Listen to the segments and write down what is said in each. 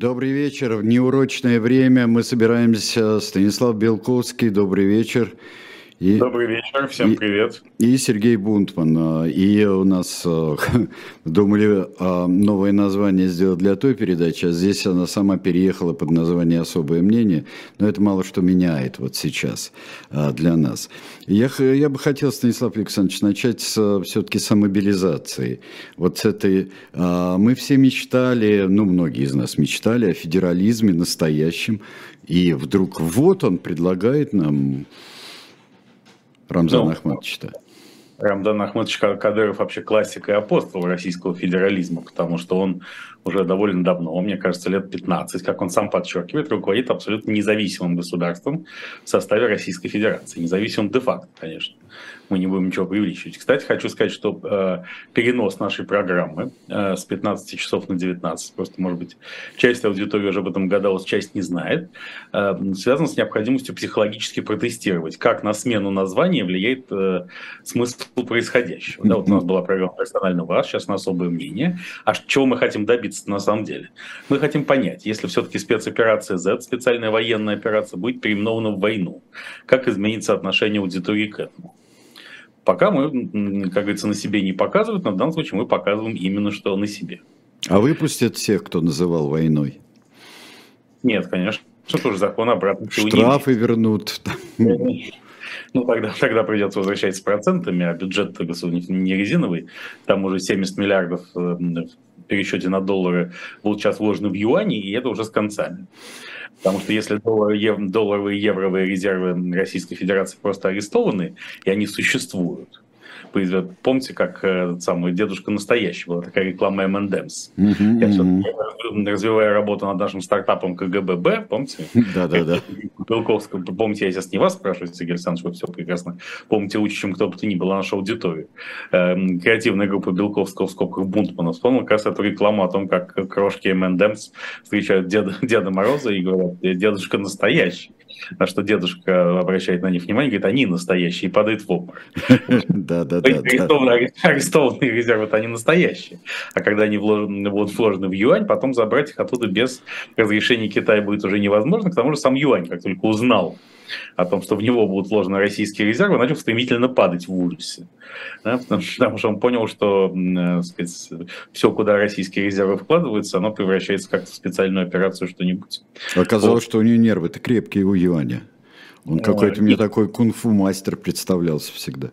Добрый вечер. В неурочное время мы собираемся. Станислав Белковский, добрый вечер. И, Добрый вечер, всем и, привет. И Сергей Бунтман. И у нас э, думали а, новое название сделать для той передачи, а здесь она сама переехала под название «Особое мнение». Но это мало что меняет вот сейчас а, для нас. Я, я бы хотел, Станислав Александрович, начать с, все-таки с мобилизации. Вот с этой... А, мы все мечтали, ну, многие из нас мечтали о федерализме настоящем. И вдруг вот он предлагает нам Рамзан ну, Ахматович-то? Рамзан Ахматович Кадыров вообще классик и апостол российского федерализма, потому что он уже довольно давно, мне кажется, лет 15, как он сам подчеркивает, руководит абсолютно независимым государством в составе Российской Федерации. Независимым де-факто, конечно мы не будем ничего преувеличивать. Кстати, хочу сказать, что э, перенос нашей программы э, с 15 часов на 19, просто, может быть, часть аудитории уже об этом гадалась, часть не знает, э, связан с необходимостью психологически протестировать, как на смену названия влияет э, смысл происходящего. Да, вот у нас была программа «Персональный ваш», сейчас на особое мнение. А чего мы хотим добиться на самом деле? Мы хотим понять, если все-таки спецоперация Z, специальная военная операция, будет переименована в войну, как изменится отношение аудитории к этому? Пока мы, как говорится, на себе не показывают, но в данном случае мы показываем именно что на себе. А выпустят всех, кто называл войной? Нет, конечно. Что тоже закон обратно. Штрафы вернут. Ну, тогда, тогда придется возвращать с процентами, а бюджет не резиновый. Там уже 70 миллиардов э, в пересчете на доллары будут сейчас вложены в юани, и это уже с концами. Потому что если доллар, ев, долларовые и евровые резервы Российской Федерации просто арестованы, и они существуют, Помните, как э, самый дедушка настоящий, была такая реклама M&M's. Mm-hmm, Я mm-hmm. развивая работу над нашим стартапом КГББ, помните? Да-да-да. Белковского, помните, я сейчас не вас спрашиваю, Сергей Александрович, вы все прекрасно помните чем кто бы то ни был, нашу аудиторию. Эм, креативная группа Белковского в скобках Бунтмана вспомнил как раз эту рекламу о том, как крошки M&M's встречают Деда, Деда Мороза и говорят, дедушка настоящий на что дедушка обращает на них внимание, говорит, они настоящие, и падает в обморок. Да, да, да. Арестованные резервы, они настоящие. А когда они вложены, будут вложены в юань, потом забрать их оттуда без разрешения Китая будет уже невозможно. К тому же сам юань, как только узнал о том, что в него будут вложены российские резервы, начал стремительно падать в ужасе. Да, потому, потому что он понял, что э, сказать, все, куда российские резервы вкладываются, оно превращается как в специальную операцию что-нибудь. Оказалось, вот. что у него нервы-то крепкие у юаня. Он какой-то мне такой кунг-фу мастер представлялся всегда.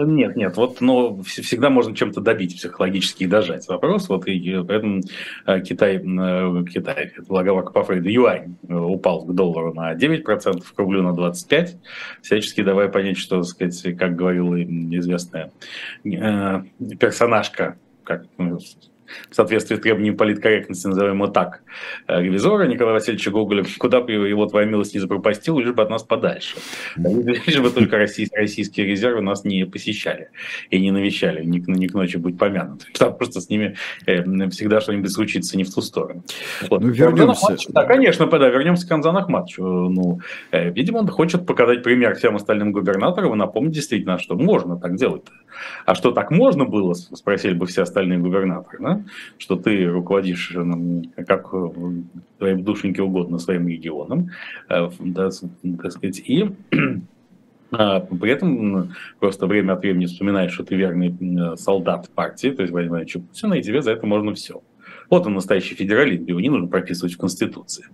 Нет, нет, вот, но всегда можно чем-то добить психологически и дожать вопрос. Вот и поэтому э, Китай, э, Китай, благовак по Фрейду, юань э, упал к доллару на 9%, к рублю на 25%, всячески давая понять, что, сказать, как говорила известная персонажка, как ну, в соответствии с требованием политкорректности, назовем его так, э, ревизора Николая Васильевича Гоголя, куда бы его твоя милость не запропастил, лишь бы от нас подальше. Лишь бы только российские, резервы нас не посещали и не навещали, ни, ни к ночи будь помянут. Потому просто с ними э, всегда что-нибудь случится не в ту сторону. Вот. Ну, вернемся. Да, конечно, да, вернемся к Анзану Ахматовичу. Ну, э, видимо, он хочет показать пример всем остальным губернаторам и напомнить действительно, что можно так делать. А что так можно было, спросили бы все остальные губернаторы, да? Что ты руководишь ну, как э, твоим душеньке угодно своим регионом, э, да, так сказать, и а, при этом просто время от времени вспоминаешь, что ты верный солдат партии, то есть Владимир Владимирович Путина, и тебе за это можно все. Вот он настоящий федерализм, его не нужно прописывать в Конституции.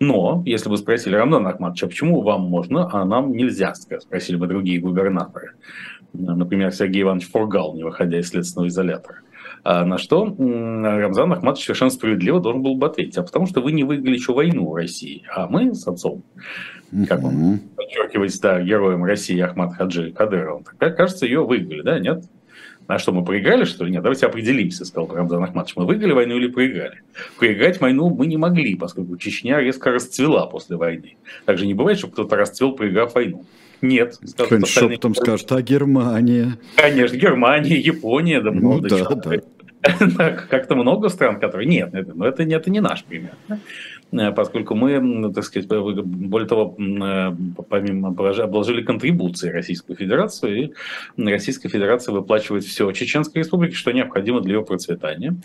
Но, если бы спросили Рамзана Ахматовича, почему вам можно, а нам нельзя, спросили бы другие губернаторы. Например, Сергей Иванович Фургал, не выходя из следственного изолятора. А на что Рамзан Ахматович совершенно справедливо должен был бы ответить. А потому что вы не выиграли еще войну в России, а мы с отцом, как он подчеркивает, да, героем России Ахмад Хаджи Кадыровым, так, кажется, ее выиграли, да, нет? А что, мы проиграли, что ли? Нет, давайте определимся, сказал Рамзан Ахматович. Мы выиграли войну или проиграли? Проиграть войну мы не могли, поскольку Чечня резко расцвела после войны. Также не бывает, чтобы кто-то расцвел, проиграв войну. Нет. Кто-нибудь шепотом скажет, а Германия? Конечно, Германия, Япония, да ну много ну, да, да. Как-то много стран, которые... Нет, это, но это, это не наш пример. Э, поскольку мы, так сказать, более того, э, помимо обложили контрибуции Российскую Федерацию, и Российская Федерация выплачивает все Чеченской Республике, что необходимо для ее процветания.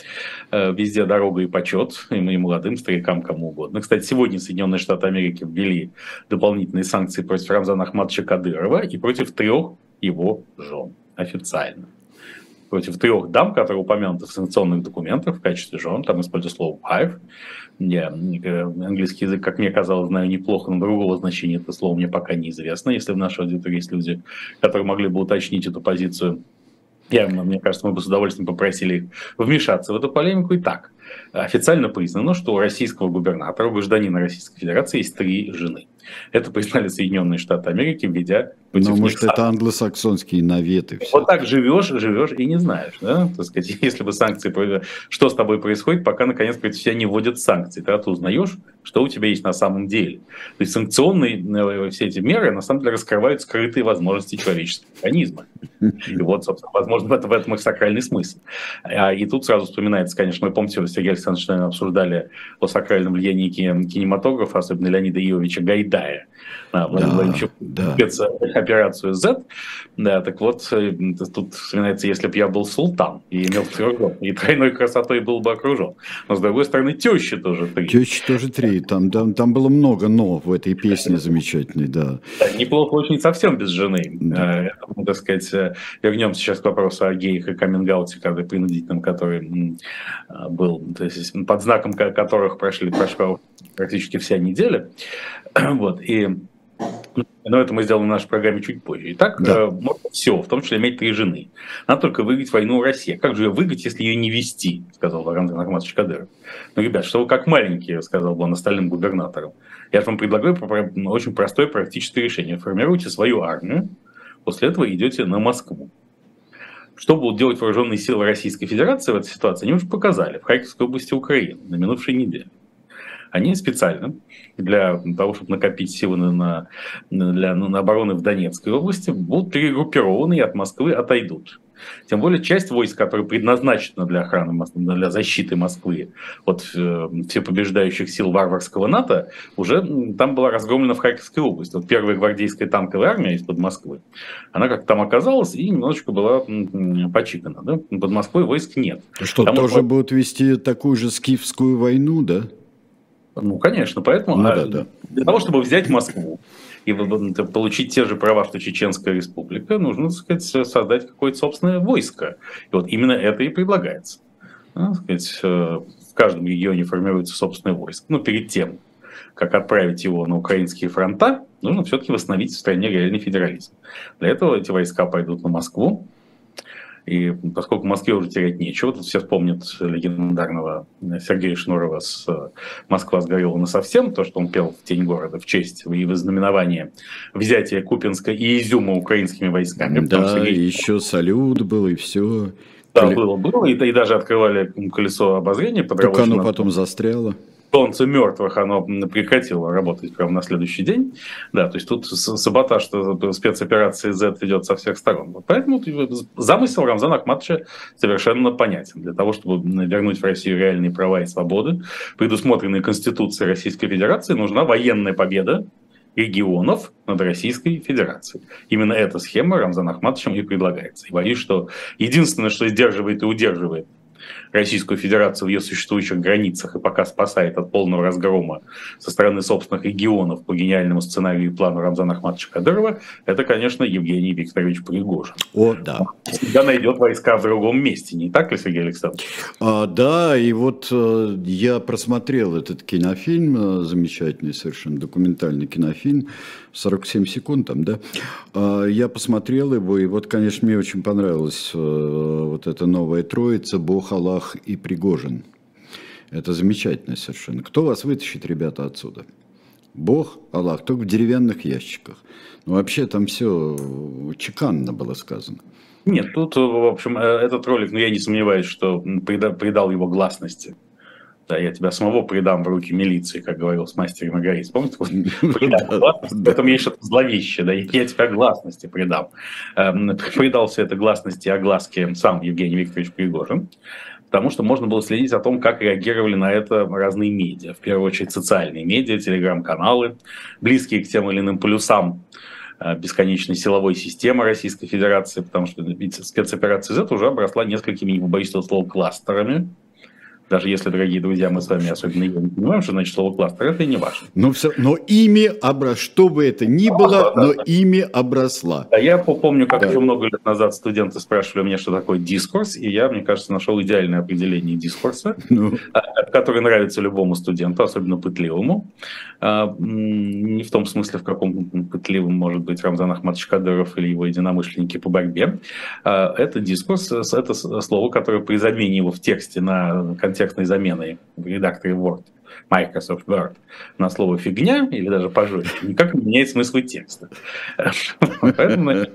Э, везде дорога и почет, и мы молодым старикам, кому угодно. Кстати, сегодня Соединенные Штаты Америки ввели дополнительные санкции против Рамзана Ахматовича Кадырова и против трех его жен официально против трех дам, которые упомянуты в санкционных документах в качестве жен, там используют слово wife. Я английский язык, как мне казалось, знаю неплохо, но другого значения это слово мне пока неизвестно. Если в нашей аудитории есть люди, которые могли бы уточнить эту позицию, я, мне кажется, мы бы с удовольствием попросили их вмешаться в эту полемику. Итак, официально признано, что у российского губернатора, у гражданина Российской Федерации есть три жены. Это признали Соединенные Штаты Америки, введя Ну, может, это англосаксонские наветы. Все. Вот так живешь, живешь и не знаешь. Да? Так сказать, если бы санкции... Что с тобой происходит, пока, наконец, против тебя не вводят санкции. Тогда ты узнаешь, что у тебя есть на самом деле. То есть санкционные э, все эти меры, на самом деле, раскрывают скрытые возможности человеческого организма. И вот, собственно, возможно, в этом, их сакральный смысл. А, и тут сразу вспоминается, конечно, мы помните, Сергей Александрович обсуждали о сакральном влиянии кинематографа, особенно Леонида Иовича Гайдая, да, да. спецоперацию Z. Да, так вот, э, тут вспоминается, если бы я был султан и имел трех и тройной красотой был бы окружен. Но, с другой стороны, тещи тоже три. Тещи тоже три. Там, там, там было много «но» в этой песне замечательной, да. да неплохо очень совсем без жены. Да. Это, ну, так сказать, э, вернемся сейчас к вопросу о геях и каминг-ауте, когда принудительном, который был, то есть под знаком которых прошли, прошла практически вся неделя. Вот, и но это мы сделаем в нашей программе чуть позже. Итак, да. э, можно все, в том числе иметь три жены. Надо только выиграть войну в России. Как же ее выиграть, если ее не вести, сказал Рамзан Ахматович Кадыров. Ну, ребят, что вы как маленькие, сказал бы он остальным губернаторам. Я вам предлагаю очень простое практическое решение. Формируйте свою армию, после этого идете на Москву. Что будут делать вооруженные силы Российской Федерации в этой ситуации, они уже показали в Харьковской области Украины на минувшей неделе. Они специально для того, чтобы накопить силы на, на, для, на обороны в Донецкой области, будут перегруппированы и от Москвы отойдут. Тем более часть войск, которая предназначена для охраны, для защиты Москвы от э, всепобеждающих сил варварского НАТО, уже там была разгромлена в Харьковской области. Вот первая гвардейская танковая армия из-под Москвы, она как там оказалась и немножечко была почикана. Да? Под Москвой войск нет. Что, там тоже вот... будут вести такую же скифскую войну, да? Ну, конечно, поэтому ну, да, да. для того, чтобы взять Москву и получить те же права, что Чеченская республика, нужно, так сказать, создать какое-то собственное войско. И вот именно это и предлагается. Ну, сказать, э, в каждом регионе формируется собственное войско. Но перед тем, как отправить его на украинские фронта, нужно все-таки восстановить в стране реальный федерализм. Для этого эти войска пойдут на Москву, и поскольку в Москве уже терять нечего, тут все вспомнят легендарного Сергея Шнурова с «Москва сгорела на совсем», то, что он пел в «Тень города» в честь и в знаменование взятия Купинска и Изюма украинскими войсками. Да, Сергей... еще салют был и все. Да, было, было, и, и даже открывали колесо обозрения. Так оно потом застряло солнце мертвых, оно прекратило работать прямо на следующий день. Да, то есть тут саботаж спецоперации Z идет со всех сторон. Поэтому замысел Рамзана Ахматовича совершенно понятен. Для того, чтобы вернуть в Россию реальные права и свободы, предусмотренные Конституцией Российской Федерации, нужна военная победа регионов над Российской Федерацией. Именно эта схема Рамзан Ахматовичем и предлагается. И боюсь, что единственное, что сдерживает и удерживает Российскую Федерацию в ее существующих границах и пока спасает от полного разгрома со стороны собственных регионов по гениальному сценарию и плану Рамзана Ахматовича Кадырова, это, конечно, Евгений Викторович Пригожин. О, да. Всегда найдет войска в другом месте, не так ли, Сергей Александрович? А, да, и вот э, я просмотрел этот кинофильм, э, замечательный совершенно документальный кинофильм, 47 секунд там, да. А, я посмотрел его, и вот, конечно, мне очень понравилась э, вот эта новая троица, Бог, Аллах и Пригожин. Это замечательно совершенно. Кто вас вытащит, ребята, отсюда? Бог, Аллах, только в деревянных ящиках. Ну, вообще там все чеканно было сказано. Нет, тут, в общем, э, этот ролик, ну, я не сомневаюсь, что придал его гласности да, я тебя самого предам в руки милиции, как говорил с мастером Маргарис. Помните? В этом есть что-то зловещее, да, я тебя гласности предам. Эм, Предал все это гласности и огласке сам Евгений Викторович Пригожин. потому что можно было следить о том, как реагировали на это разные медиа. В первую очередь социальные медиа, телеграм-каналы, близкие к тем или иным полюсам э, бесконечной силовой системы Российской Федерации, потому что спецоперация Z уже обросла несколькими, не побоюсь этого слова, кластерами, даже если, дорогие друзья, мы с вами особенно не понимаем, что значит слово кластер, это не важно. Но, все, но ими оброс, что бы это ни было, но ими обросла. Да, я помню, как да. еще много лет назад студенты спрашивали меня, что такое дискурс, и я, мне кажется, нашел идеальное определение дискурса, ну. А, которое нравится любому студенту, особенно пытливому. А, не в том смысле, в каком пытливым может быть Рамзан Ахматович Кадыров или его единомышленники по борьбе. А, это дискурс, это слово, которое при замене его в тексте на контекст текстной заменой в редакторе Word, Microsoft Word, на слово «фигня» или даже «пожестче», никак не меняет смысл текста. Поэтому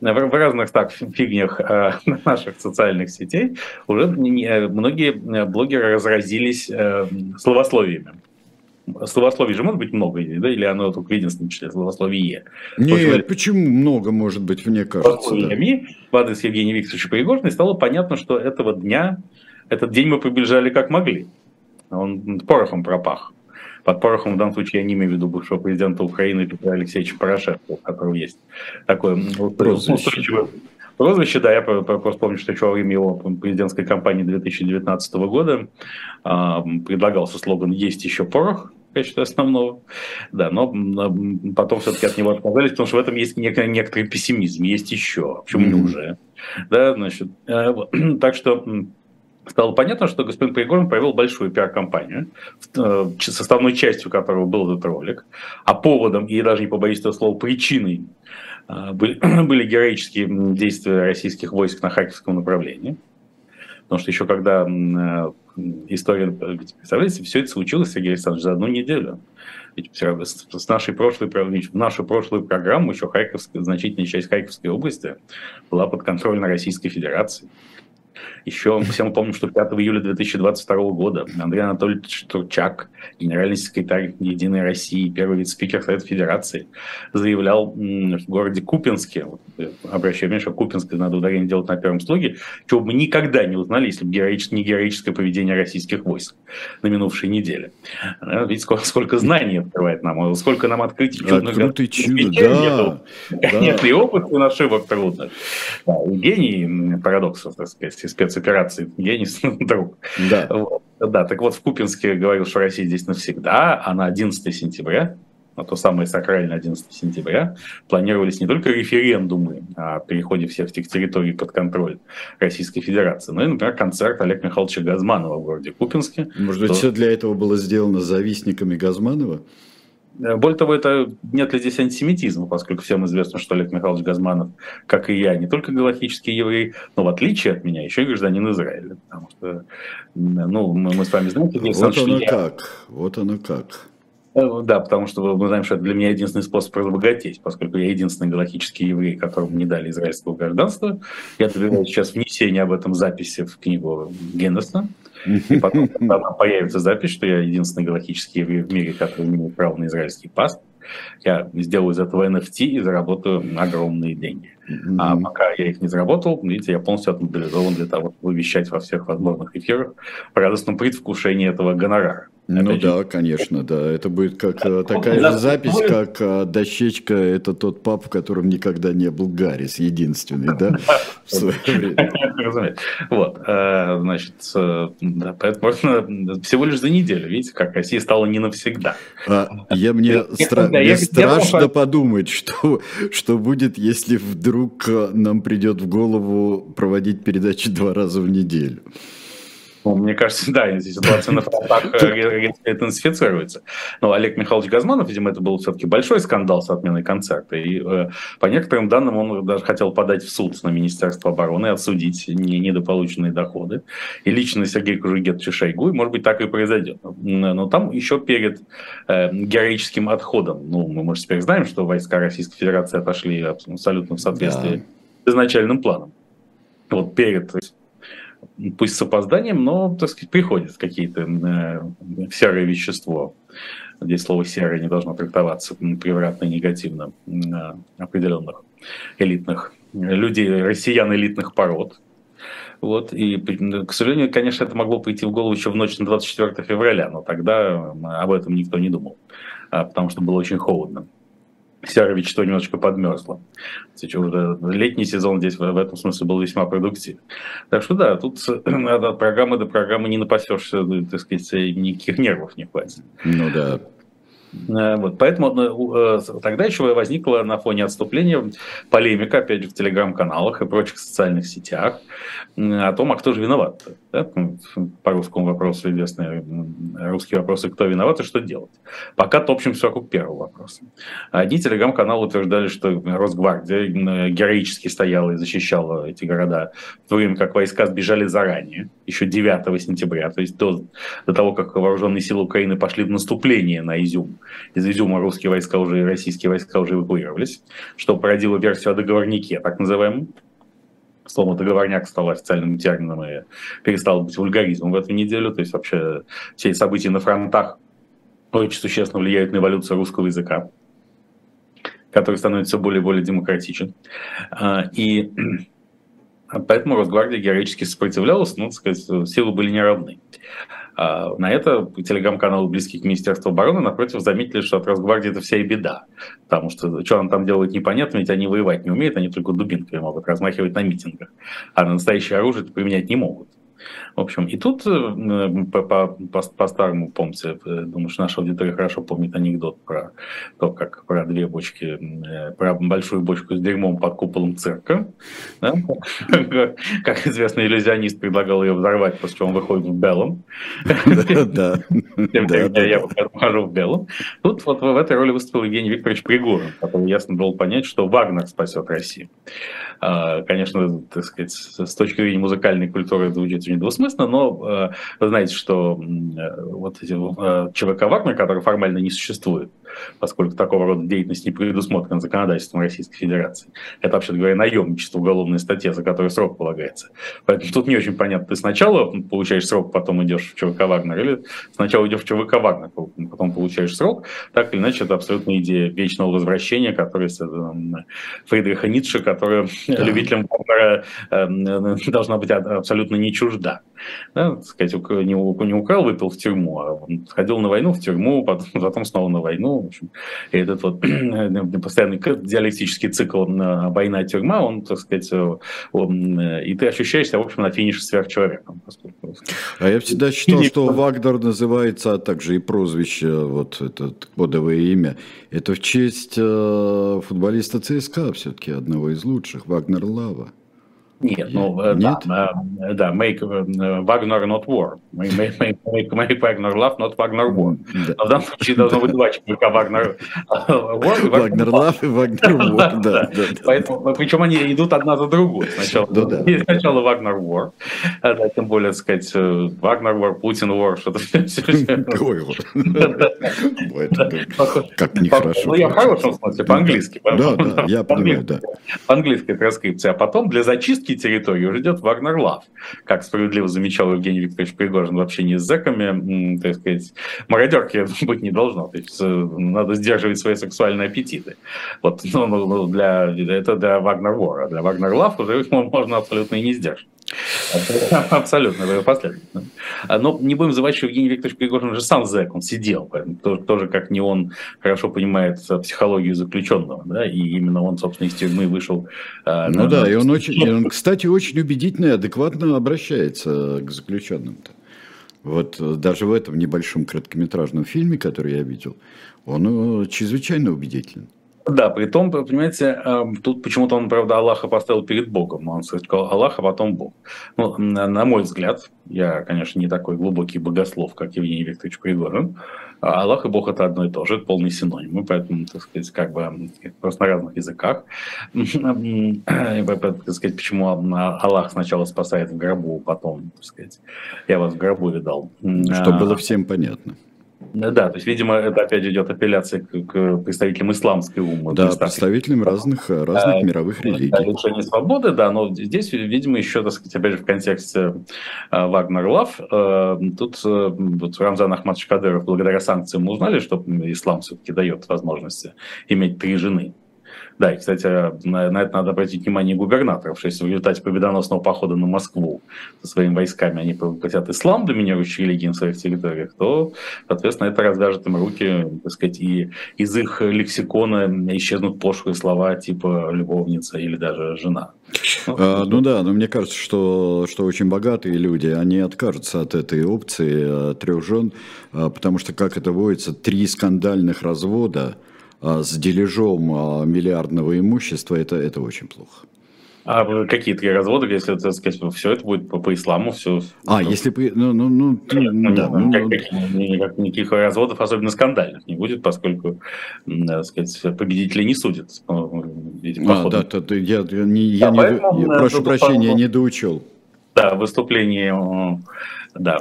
в разных так фигнях э, наших социальных сетей уже многие блогеры разразились э, словословиями. Словословий же может быть много, да, или оно только в единственном числе словословие? Нет, почему много может быть, мне кажется. Да. В адрес Евгения Викторовича Пригожина стало понятно, что этого дня этот день мы приближали как могли. Он порохом пропах. Под порохом в данном случае я не имею в виду бывшего президента Украины Петра Алексеевича Порошенко, у которого есть такое прозвище. Прозвище, да, я просто помню, что еще во время его президентской кампании 2019 года э, предлагался слоган «Есть еще порох», в качестве основного. Да, но потом все-таки от него отказались, потому что в этом есть некий, некоторый пессимизм. Есть еще. Почему mm-hmm. не уже? Да, значит, э, так что стало понятно, что господин Пригожин провел большую пиар-компанию, э, составной частью которого был этот ролик, а поводом, и даже не побоюсь этого слова, причиной э, были, были героические действия российских войск на Харьковском направлении. Потому что еще когда э, история, представляете, все это случилось, Сергей Александрович, за одну неделю. Ведь с нашей прошлой, в нашу прошлую программу еще Харьковская, значительная часть Харьковской области была под контролем Российской Федерации. Еще все мы помним, что 5 июля 2022 года Андрей Анатольевич Турчак, генеральный секретарь Единой России, первый вице-спикер Совета Федерации, заявлял в городе Купинске, э, обращаю внимание, что Купинске надо ударение делать на первом слоге, чего бы никогда не узнали, если бы героическое, не героическое поведение российских войск на минувшей неделе. Э, видите, сколько, сколько знаний открывает нам, сколько нам открытий чудных. Открытый чудо, да. Нет, и опыт, и ошибок трудных. Да, гений парадоксов, так сказать, спецоперации. Гений друг. Да. Вот. да, так вот в Купинске говорил, что Россия здесь навсегда, а на 11 сентября на то самое сакральное 11 сентября, планировались не только референдумы о переходе всех этих территорий под контроль Российской Федерации, но и, например, концерт Олега Михайловича Газманова в городе Купинске. Может быть, то... все для этого было сделано завистниками Газманова? Э, более того, это нет ли здесь антисемитизма, поскольку всем известно, что Олег Михайлович Газманов, как и я, не только галактический еврей, но в отличие от меня, еще и гражданин Израиля. Потому что, ну, мы, мы с вами знаем, вот оно я... как, вот оно как. Э, да, потому что мы знаем, что это для меня единственный способ разбогатеть, поскольку я единственный галактический еврей, которому не дали израильского гражданства. Я добиваюсь сейчас внесения об этом записи в книгу Геннеса. И потом, когда появится запись, что я единственный галактический еврей в мире, который имеет право на израильский паспорт, я сделаю из этого NFT и заработаю огромные деньги. Mm-hmm. А пока я их не заработал, видите, я полностью отмобилизован для того, чтобы вещать во всех возможных эфирах в радостном предвкушении этого гонорара. Ну это да, конечно, да. Это будет как э, такая же запись, как э, дощечка. Это тот пап, в котором никогда не был Гаррис, единственный, да? Вот, э, значит, да, поэтому всего лишь за неделю, видите, как Россия стала не навсегда. А, я мне страшно подумать, что что будет, если вдруг нам придет в голову проводить передачи два раза в неделю. Ну, мне кажется, да, ситуация на фронтах э, интенсифицируется. Но Олег Михайлович Газманов, видимо, это был все-таки большой скандал с отменой концерта. И э, по некоторым данным он даже хотел подать в суд на Министерство обороны отсудить недополученные доходы. И лично Сергей Кужугетович Шойгу, и, может быть, так и произойдет. Но там еще перед э, героическим отходом, ну, мы, может, теперь знаем, что войска Российской Федерации отошли абсолютно в соответствии да. с изначальным планом. Вот перед пусть с опозданием, но, так сказать, приходят какие-то э, серое вещество. Здесь слово серое не должно трактоваться превратно и негативно э, определенных элитных людей, россиян элитных пород. Вот, и, к сожалению, конечно, это могло прийти в голову еще в ночь на 24 февраля, но тогда об этом никто не думал, а, потому что было очень холодно. Вся вещество немножечко подмерзло. Сейчас уже летний сезон здесь в этом смысле был весьма продуктивен. Так что да, тут от программы до программы не напасешься, так сказать, никаких нервов не хватит. Ну да. Э, вот, поэтому э, э, тогда еще возникла на фоне отступления полемика, опять же, в телеграм-каналах и прочих социальных сетях о том, а кто же виноват. Да? По русскому вопросу известные русские вопросы, кто виноват и что делать. Пока топчемся вокруг первого вопроса. Одни телеграм-каналы утверждали, что Росгвардия героически стояла и защищала эти города, в то время как войска сбежали заранее, еще 9 сентября, то есть до, до того, как вооруженные силы Украины пошли в наступление на Изюм. Из Изюма русские войска уже, российские войска уже эвакуировались, что породило версию о договорнике, так называемом. Слово договорняк стало официальным термином и перестало быть вульгаризмом в эту неделю. То есть вообще все события на фронтах очень существенно влияют на эволюцию русского языка, который становится более и более демократичен. А, и поэтому Росгвардия героически сопротивлялась, ну, так сказать, силы были неравны. А, на это телеграм-каналы близкие к Министерству обороны, напротив, заметили, что от Росгвардии это вся и беда. Потому что что он там делает непонятно, ведь они воевать не умеют, они только дубинками могут размахивать на митингах. А на настоящее оружие применять не могут. В общем, и тут э, по, по, по, по старому, помните, э, думаю, что наша аудитория хорошо помнит анекдот про то, как про две бочки, э, про большую бочку с дерьмом под куполом цирка. Да? Как известный иллюзионист предлагал ее взорвать, после чего он выходит в белом. Да. Тем я хожу в белом. Тут вот в этой роли выступил Евгений Викторович Пригорин, который ясно дал понять, что Вагнер спасет Россию. А, конечно, так сказать, с точки зрения музыкальной культуры звучит очень двусмысленно, но э, вы знаете, что э, вот эти э, ЧВК Вагнер, который формально не существует, поскольку такого рода деятельность не предусмотрена законодательством Российской Федерации. Это, вообще говоря, наемничество, уголовная статья, за которую срок полагается. Поэтому тут не очень понятно, ты сначала получаешь срок, потом идешь в ЧВК Вагнер, или сначала идешь в ЧВК Вагнер, потом получаешь срок. Так или иначе, это абсолютно идея вечного возвращения, которая Фридриха Ницше, которая да. любителям Вагнера э, должна быть абсолютно не чужда. Да, так сказать, не, не украл, выпил в тюрьму, а ходил на войну в тюрьму, потом, потом снова на войну. В общем, и этот вот постоянный диалектический цикл война-тюрьма, он, так сказать, он, и ты ощущаешь себя, в общем, на финише сверхчеловеком. А я всегда считал, что Вагнер называется, а также и прозвище, вот это кодовое имя, это в честь э, футболиста ЦСКА все-таки, одного из лучших, Вагнер Лава. Нет, ну Нет? да, да, make Wagner not war. Make, make, make, make Wagner love, not Wagner war. Да. Но в данном случае должно быть два человека Wagner war. Wagner love и Wagner war, да, да, Поэтому, причем они идут одна за другой. Сначала, да, да. сначала Wagner war, а, да, тем более, сказать, Wagner war, Putin war, что-то Ой, как нехорошо. Ну, я в хорошем смысле, по-английски. Да, да, я понимаю, да. По-английски транскрипция. А потом для зачистки российские территории уже идет Вагнер Лав. Как справедливо замечал Евгений Викторович Пригожин в общении с зэками, так сказать, мародерки быть не должно. То есть э, надо сдерживать свои сексуальные аппетиты. Вот ну, ну, ну для, это для Вагнер Вора. Для Вагнер Лав уже можно абсолютно и не сдержать. Абсолютно, последовательно. Но не будем забывать, что Евгений Викторович Пригожин же сам зэк, он сидел, поэтому тоже, тоже как не он хорошо понимает психологию заключенного, да, и именно он, собственно, из тюрьмы вышел. А, ну на, да, и он очень, и он, кстати, очень убедительно и адекватно обращается к заключенным-то. Вот э, даже в этом небольшом короткометражном фильме, который я видел, он э, чрезвычайно убедителен. Да, при том, понимаете, эм, тут почему-то он, правда, Аллаха поставил перед Богом. Он сказал Аллах, а потом Бог. Ну, на мой взгляд, я, конечно, не такой глубокий богослов, как Евгений Викторович Пригорин, а Аллах и Бог это одно и то же, это полный синонимы, поэтому, так сказать, как бы просто на разных языках. сказать, почему Аллах сначала спасает в гробу, потом, так сказать, я вас в гробу видал. Чтобы было всем понятно. Да, то есть, видимо, это опять идет апелляция к, к представителям исламской умы. Да, представителям разных, разных а, мировых религий. Лишение свободы, да, но здесь, видимо, еще, так сказать, опять же, в контексте Вагнер Лав, э, тут э, вот Рамзан Ахмадович Кадыров благодаря санкциям узнали, что ислам все-таки дает возможность иметь три жены. Да, и, кстати, на, на это надо обратить внимание губернаторов, что если в результате победоносного похода на Москву со своими войсками они хотят ислам, доминирующий религии на своих территориях, то, соответственно, это развяжет им руки, так сказать, и из их лексикона исчезнут пошлые слова типа любовница или даже жена. Ну, а, ну да, но мне кажется, что, что очень богатые люди, они откажутся от этой опции трех жен, а, потому что, как это водится, три скандальных развода – с дележом а, миллиардного имущества, это, это очень плохо. А какие три развода, если, так сказать, все это будет по, по исламу, все... А, все... если. Ну, ну, ну, ну, да, ну, как, никак, никаких разводов, особенно скандальных, не будет, поскольку, так сказать, победители не судят. А, да, да, да, я, не, я, да, не, я прошу прощения, я не доучел. Да, выступление да,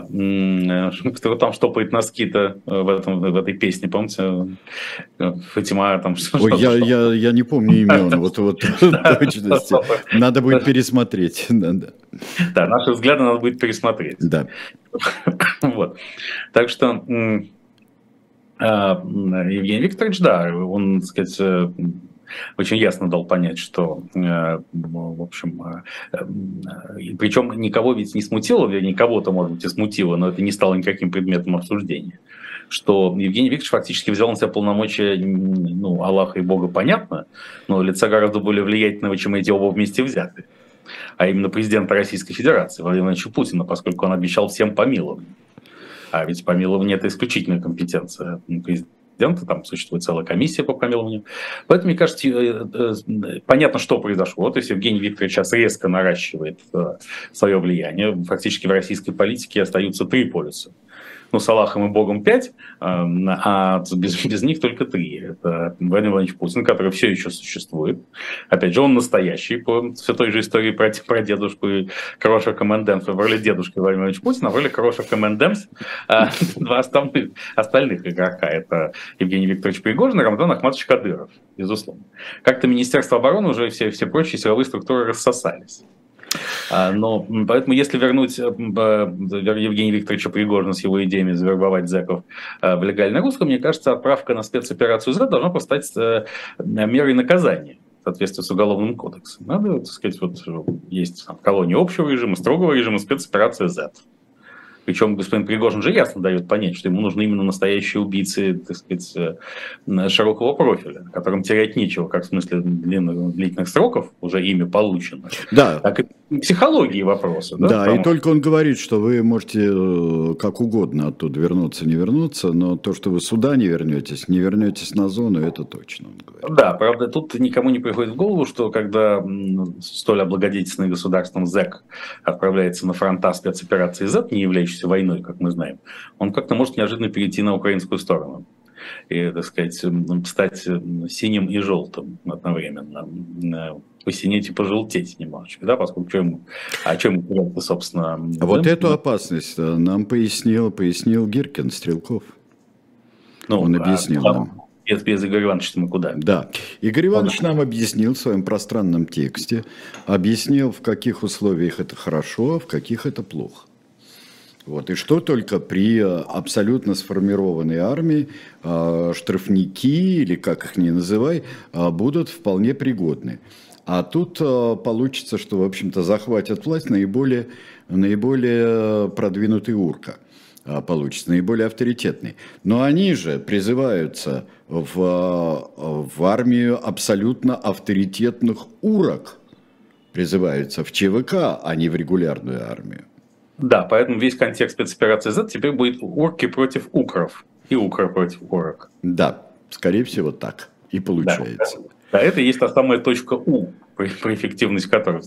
кто там штопает носки-то э, в, этом, в этой песне, помните? Э, Фатима там что Ой, я, я, я не помню имен, вот, вот точности. Надо будет пересмотреть. Да, наши взгляды надо будет пересмотреть. Да. Вот. Так что а, Евгений Викторович, да, он, так сказать, э, очень ясно дал понять, что, э, в общем, э, причем никого ведь не смутило, вернее, кого-то, может быть, и смутило, но это не стало никаким предметом обсуждения что Евгений Викторович фактически взял на себя полномочия ну, Аллаха и Бога, понятно, но лица гораздо более влиятельного, чем эти оба вместе взяты. А именно президента Российской Федерации Владимира Владимировича Путина, поскольку он обещал всем помилование. А ведь помилование – это исключительная компетенция президента президента, там существует целая комиссия по помилованию. Поэтому, мне кажется, э, э, понятно, что произошло. То есть Евгений Викторович сейчас резко наращивает э, свое влияние. Фактически в российской политике остаются три полюса ну, с Аллахом и Богом пять, а без, без них только три. Это Владимир Владимирович Путин, который все еще существует. Опять же, он настоящий по все той же истории про, про дедушку и Кроша Коменденс. В роли дедушки Владимира Владимировича Путина, в роли Кроша Коменденс а, два остальных, остальных игрока. Это Евгений Викторович Пригожин и Рамзан Ахматович Кадыров, безусловно. Как-то Министерство обороны уже все, все прочие силовые структуры рассосались. А, но поэтому, если вернуть э, Евгения Викторовича Пригожина с его идеями завербовать зэков э, в легальное русло, мне кажется, отправка на спецоперацию Z должна постать э, мерой наказания в соответствии с Уголовным кодексом. Надо, так сказать, вот есть там, колония общего режима, строгого режима, спецоперация Z. Причем господин Пригожин же ясно дает понять, что ему нужны именно настоящие убийцы, так сказать, широкого профиля, которым терять нечего, как в смысле длинных, длительных сроков, уже ими получено, да. так и психологии вопроса. Да, да и только он говорит, что вы можете э, как угодно оттуда вернуться, не вернуться, но то, что вы сюда не вернетесь, не вернетесь на зону, это точно, он говорит. Да, правда, тут никому не приходит в голову, что когда столь облагодетельственный государством ЗЭК отправляется на фронта спецоперации Z, не являющейся войной, как мы знаем, он как-то может неожиданно перейти на украинскую сторону и, так сказать, стать синим и желтым одновременно, посинеть и пожелтеть немножечко, да, поскольку чем, о чем это, собственно... Вот да? эту опасность э, нам пояснил, пояснил Гиркин, Стрелков. Ну, Он объяснил а, нам. Без, без Игоря Ивановича мы куда? Да. Игорь Иванович нам объяснил в своем пространном тексте, объяснил, в каких условиях это хорошо, а в каких это плохо. Вот. И что только при э, абсолютно сформированной армии э, штрафники, или как их ни называй, будут вполне пригодны. А тут получится, что, в общем-то, захватят власть наиболее, наиболее продвинутый урка получится, наиболее авторитетный. Но они же призываются в, в армию абсолютно авторитетных урок, призываются в ЧВК, а не в регулярную армию. Да, поэтому весь контекст спецоперации Z теперь будет урки против укров и укр против урок. Да, скорее всего так и получается. Да, да это и есть та самая точка У, про эффективность которой.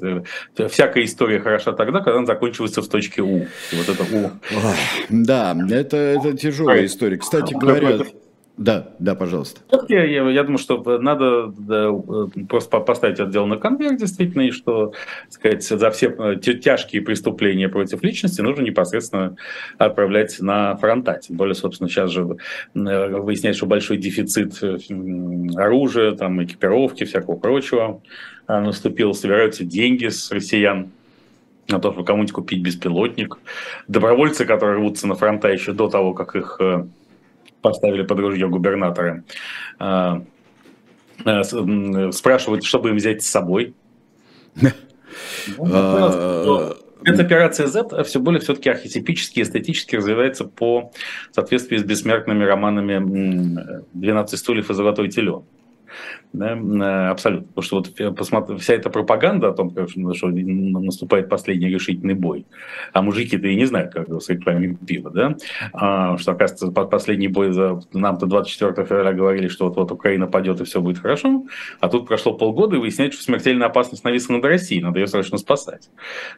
Всякая история хороша тогда, когда она закончивается в точке У. И вот это У. Да, это, это тяжелая история. Кстати говоря, да, да, пожалуйста. Я, я, я думаю, что надо да, просто поставить это дело на конвейер, действительно, и что, сказать, за все э, тяжкие преступления против личности нужно непосредственно отправлять на фронта. Тем более, собственно, сейчас же э, выясняется, что большой дефицит э, оружия, там, экипировки, всякого прочего наступил. Собираются деньги с россиян на то, чтобы кому-нибудь купить беспилотник. Добровольцы, которые рвутся на фронта еще до того, как их поставили под ружье губернаторы. А, спрашивают, чтобы им взять с собой. Ну, эта операция Z все более все-таки архетипически, эстетически развивается по соответствии с бессмертными романами «12 стульев и золотой телен». Да, э, абсолютно. Потому что вот посмотри, вся эта пропаганда о том, что наступает последний решительный бой, а мужики-то и не знают, как с рекламой пива, да, а, что, оказывается, последний бой, за, нам-то 24 февраля говорили, что вот-вот Украина падет и все будет хорошо, а тут прошло полгода и выясняется, что смертельная опасность нависла над Россией, надо ее срочно спасать.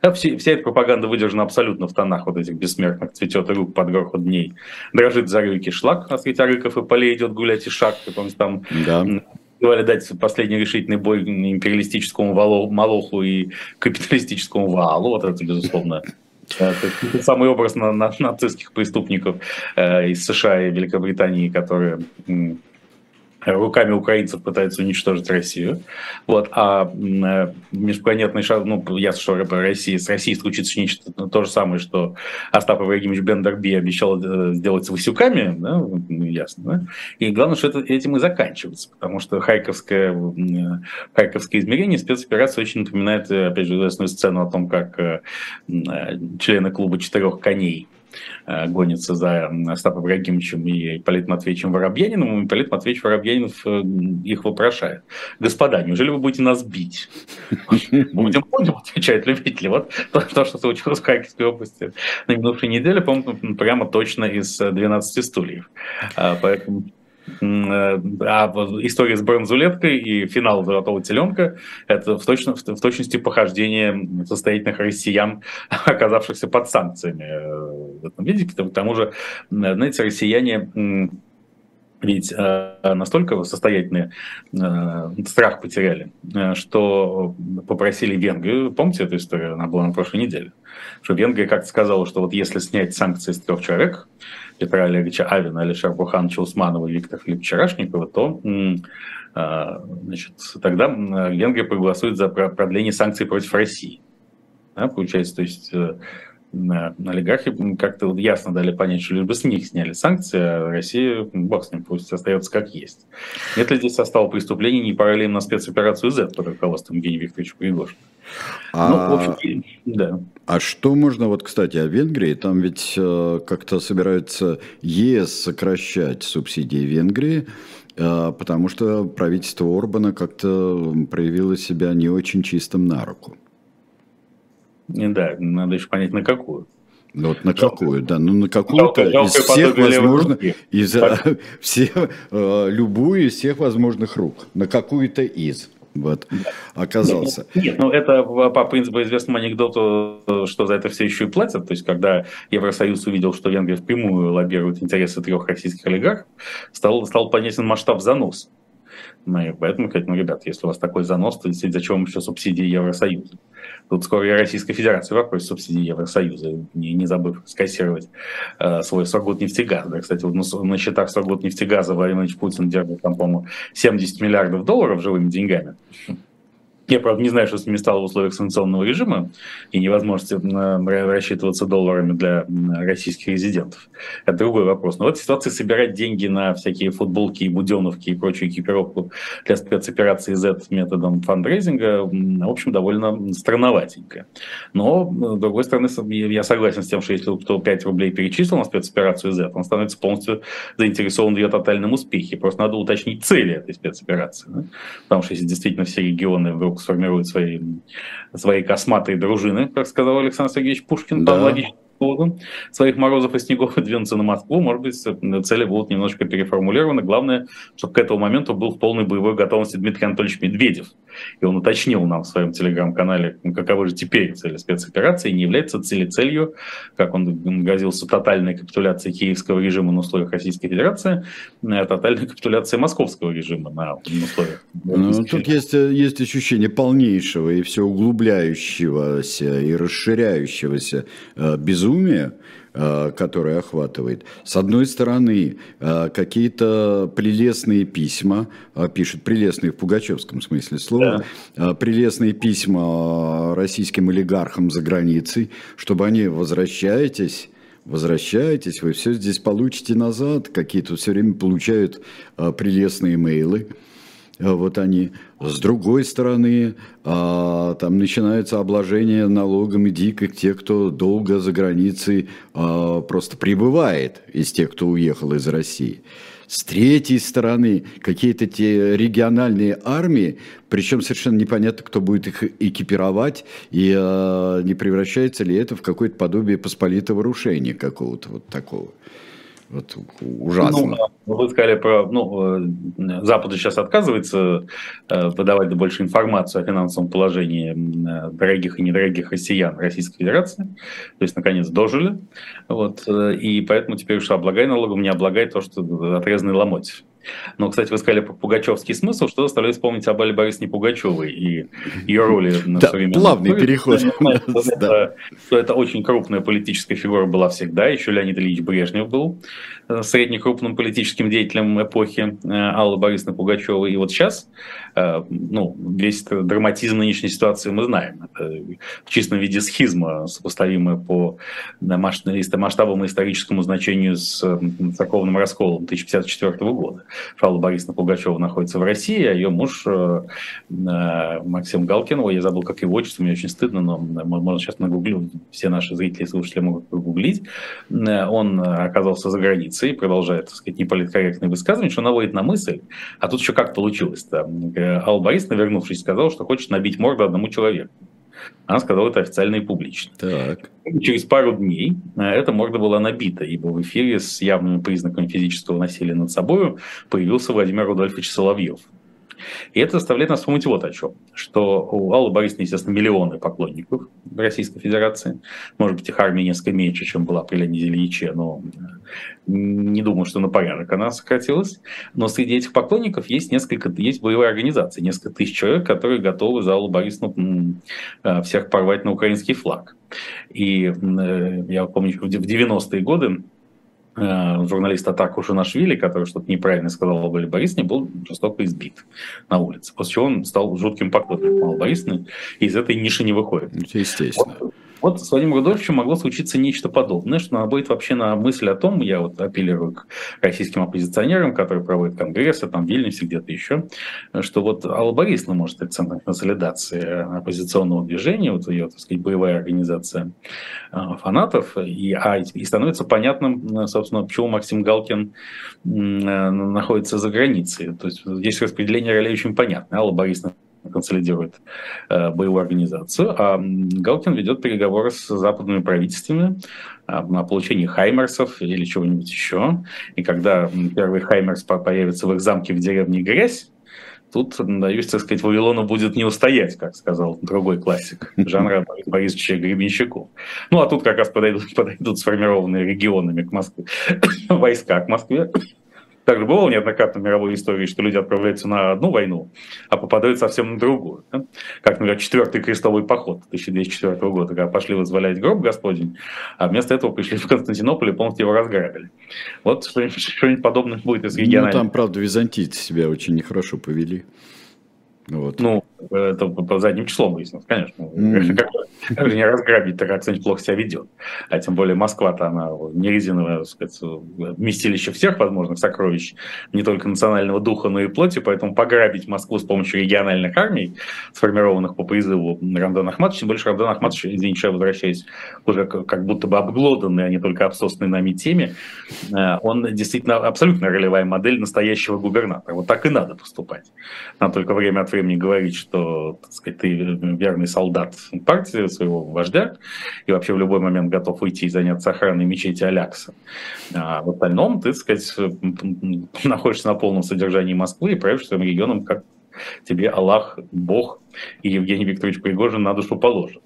Да, все, вся эта пропаганда выдержана абсолютно в тонах вот этих бессмертных, цветет рук под грохот дней, дрожит за рыки шлак, а среди рыков и полей идет гулять и шаг, потом там да говорили дать последний решительный бой империалистическому валу, Малоху и капиталистическому валу, вот это, безусловно, это самый образ на, на, нацистских преступников э, из США и Великобритании, которые руками украинцев пытаются уничтожить Россию. Вот. А э, межпланетный шар, ну, ясно, что России, с Россией случится нечто то же самое, что Остап Ибрагимович Бендерби обещал э, сделать с Васюками, да, ну, ясно. Да? И главное, что это, этим и заканчивается, потому что Харьковское, э, Харьковское измерение спецоперация очень напоминает, опять же, известную сцену о том, как члены клуба четырех коней гонится за Остапом Ибрагимовичем и Полит Матвеевичем Воробьяниным, и Полит Матвеевич Воробьянинов э, их вопрошает. Господа, неужели вы будете нас бить? Будем, будем, отвечают любители. Вот то, что случилось в Харьковской области на минувшей неделе, по-моему, прямо точно из 12 стульев. А, поэтому Э, а история с бронзулеткой и финал «Золотого теленка» — это в, точно, в точности похождение состоятельных россиян, оказавшихся под санкциями э, в этом виде. К тому же, знаете, россияне ведь э, настолько состоятельные страх потеряли, что попросили Венгрию, помните эту историю, она была на прошлой неделе, что Венгрия как-то сказала, что вот если снять санкции с трех человек, Петра Олеговича Авина, Алишера Бухановича Усманова и Виктора Филипповича Рашникова, то а, значит, тогда Венгрия проголосует за продление санкций против России. Да, получается, то есть э, олигархи как-то ясно дали понять, что лишь бы с них сняли санкции, а Россия, бог с ним, пусть остается как есть. Нет ли здесь состава преступлений, не пора ли им на спецоперацию Z под руководством Евгения Викторовича Пригожина? А, ну, в общем, да. А что можно, вот, кстати, о Венгрии, там ведь э, как-то собираются ЕС сокращать субсидии Венгрии, э, потому что правительство Орбана как-то проявило себя не очень чистым на руку. Да, надо еще понять, на какую. Ну, вот на какую, да, ну на какую-то из всех возможных, из все, э, любую из всех возможных рук, на какую-то из вот, оказался. Нет, нет, ну это по принципу известному анекдоту, что за это все еще и платят. То есть, когда Евросоюз увидел, что Венгрия впрямую лоббирует интересы трех российских олигархов, стал, стал понятен масштаб занос. И поэтому сказать, ну, ребят, если у вас такой занос, то действительно, зачем вам еще субсидии Евросоюза? Тут скоро и Российская Федерация вопросит субсидии Евросоюза, не, не забыв скассировать э, свой Сургут-нефтегаз. Да, кстати, на, на счетах Сургут-нефтегаза Владимир Путин держит, там, по-моему, 70 миллиардов долларов живыми деньгами. Я, правда, не знаю, что с ними стало в условиях санкционного режима и невозможности рассчитываться долларами для российских резидентов. Это другой вопрос. Но вот ситуация собирать деньги на всякие футболки и буденовки и прочую экипировку для спецоперации Z методом фандрейзинга, в общем, довольно странноватенькая. Но, с другой стороны, я согласен с тем, что если кто 5 рублей перечислил на спецоперацию Z, он становится полностью заинтересован в ее тотальном успехе. Просто надо уточнить цели этой спецоперации. Да? Потому что если действительно все регионы вдруг сформирует свои, свои косматые дружины, как сказал Александр Сергеевич Пушкин, да. по поводу своих морозов и снегов и двинуться на Москву. Может быть, цели будут немножко переформулированы. Главное, чтобы к этому моменту был в полной боевой готовности Дмитрий Анатольевич Медведев. И он уточнил нам в своем телеграм-канале, каковы же теперь цели спецоперации. Не является цели целью, как он грозился, тотальной капитуляции киевского режима на условиях Российской Федерации, а тотальной капитуляции московского режима на условиях. Ну, тут есть, есть ощущение полнейшего и все углубляющегося и расширяющегося э, безумия безумие, э, которое охватывает. С одной стороны, э, какие-то прелестные письма, э, пишут прелестные в пугачевском смысле слова, да. прелестные письма российским олигархам за границей, чтобы они возвращаетесь возвращаетесь, вы все здесь получите назад, какие-то все время получают прелестные мейлы. Вот они. С другой стороны, а, там начинается обложение налогами дико тех, кто долго за границей а, просто прибывает из тех, кто уехал из России. С третьей стороны, какие-то те региональные армии, причем совершенно непонятно, кто будет их экипировать, и э, не превращается ли это в какое-то подобие посполитого рушения какого-то вот такого. Вот ужасно. Ну, вы сказали про... Ну, э, Запад сейчас отказывается э, выдавать больше информацию о финансовом положении э, дорогих и недорогих россиян Российской Федерации. То есть, наконец, дожили. Вот, и поэтому теперь уж облагай налогом, не облагай то, что отрезанный ломоть. Но, кстати, вы сказали про пугачевский смысл, что заставляет вспомнить об Алле Борисовне Пугачевой и ее роли на да, современном плавный переход. Что это очень крупная политическая фигура была всегда, еще Леонид Ильич Брежнев был Э, среднекрупным политическим деятелем эпохи э, Аллы Борисовны Пугачевой. И вот сейчас э, ну, весь драматизм нынешней ситуации мы знаем. Это в чистом виде схизма, сопоставимая по масштабам и историческому значению с церковным расколом 1054 года. Алла Борисовна Пугачева находится в России, а ее муж Максим Галкин, ой, я забыл, как его отчество, мне очень стыдно, но можно сейчас нагуглить, все наши зрители и слушатели могут погуглить. Он оказался за границей позиции, продолжает, так сказать, неполиткорректные высказывания, что наводит на мысль, а тут еще как получилось-то. Алла Борисовна, вернувшись, сказал, что хочет набить морду одному человеку. Она сказала это официально и публично. Так. Через пару дней э, эта морда была набита, ибо в эфире с явными признаками физического насилия над собой появился Владимир Рудольфович Соловьев. И это заставляет нас вспомнить вот о чем. Что у Аллы Борисовны, естественно, миллионы поклонников Российской Федерации. Может быть, их армия несколько меньше, чем была при Леониде Ильиче, но не думаю, что на порядок она сократилась. Но среди этих поклонников есть несколько, есть боевые организации, несколько тысяч человек, которые готовы за Аллу Борисовну э, всех порвать на украинский флаг. И э, я помню, в 90-е годы Э, журналист Атаку Жунашвили, который что-то неправильно сказал об Али Борисовне, был жестоко избит на улице. После чего он стал жутким поклонником Аллы Борисовны и из этой ниши не выходит. Естественно. Вот, вот с Владимиром Рудольфовичем могло случиться нечто подобное, что наводит вообще на мысль о том, я вот апеллирую к российским оппозиционерам, которые проводят конгрессы, там в Вильнюсе, где-то еще, что вот Алла Борисовна может стать центром консолидации оппозиционного движения, вот ее, так сказать, боевая организация а, фанатов, и, а, и становится понятным, собственно, почему Максим Галкин находится за границей. То есть здесь распределение ролей очень понятно. Алла Борисовна консолидирует э, боевую организацию, а Галкин ведет переговоры с западными правительствами э, на получение хаймерсов или чего-нибудь еще. И когда первый хаймерс появится в их замке в деревне Грязь, тут, надеюсь, так сказать, Вавилону будет не устоять, как сказал другой классик жанра Борисовича Гребенщиков. Ну, а тут как раз подойдут, подойдут сформированные регионами к Москве войска к Москве, также было неоднократно в мировой истории, что люди отправляются на одну войну, а попадают совсем на другую. Да? Как, например, четвертый крестовый поход 1204 года, когда пошли вызволять гроб Господень, а вместо этого пришли в Константинополь и полностью его разграбили. Вот что-нибудь, что подобное будет из региональных. Ну, там, правда, византийцы себя очень нехорошо повели. Вот. Ну, это по задним числом выяснилось, конечно. Mm. Как, как же не разграбить, так как кто-нибудь плохо себя ведет. А тем более Москва-то, она не резиновое, так сказать, вместилище всех возможных сокровищ, не только национального духа, но и плоти, поэтому пограбить Москву с помощью региональных армий, сформированных по призыву Рамдана Ахматовича, тем больше Рамдан Ахматович, извините, я возвращаюсь, уже как будто бы обглоданный, а не только обсосанный нами теме, э, он действительно абсолютно ролевая модель настоящего губернатора. Вот так и надо поступать. Надо только время от времени говорить, что так сказать, ты верный солдат партии, своего вождя, и вообще в любой момент готов уйти и заняться охраной мечети Алякса. А в остальном ты, так сказать, находишься на полном содержании Москвы и правишь своим регионом, как тебе Аллах, Бог и Евгений Викторович Пригожин на душу положит.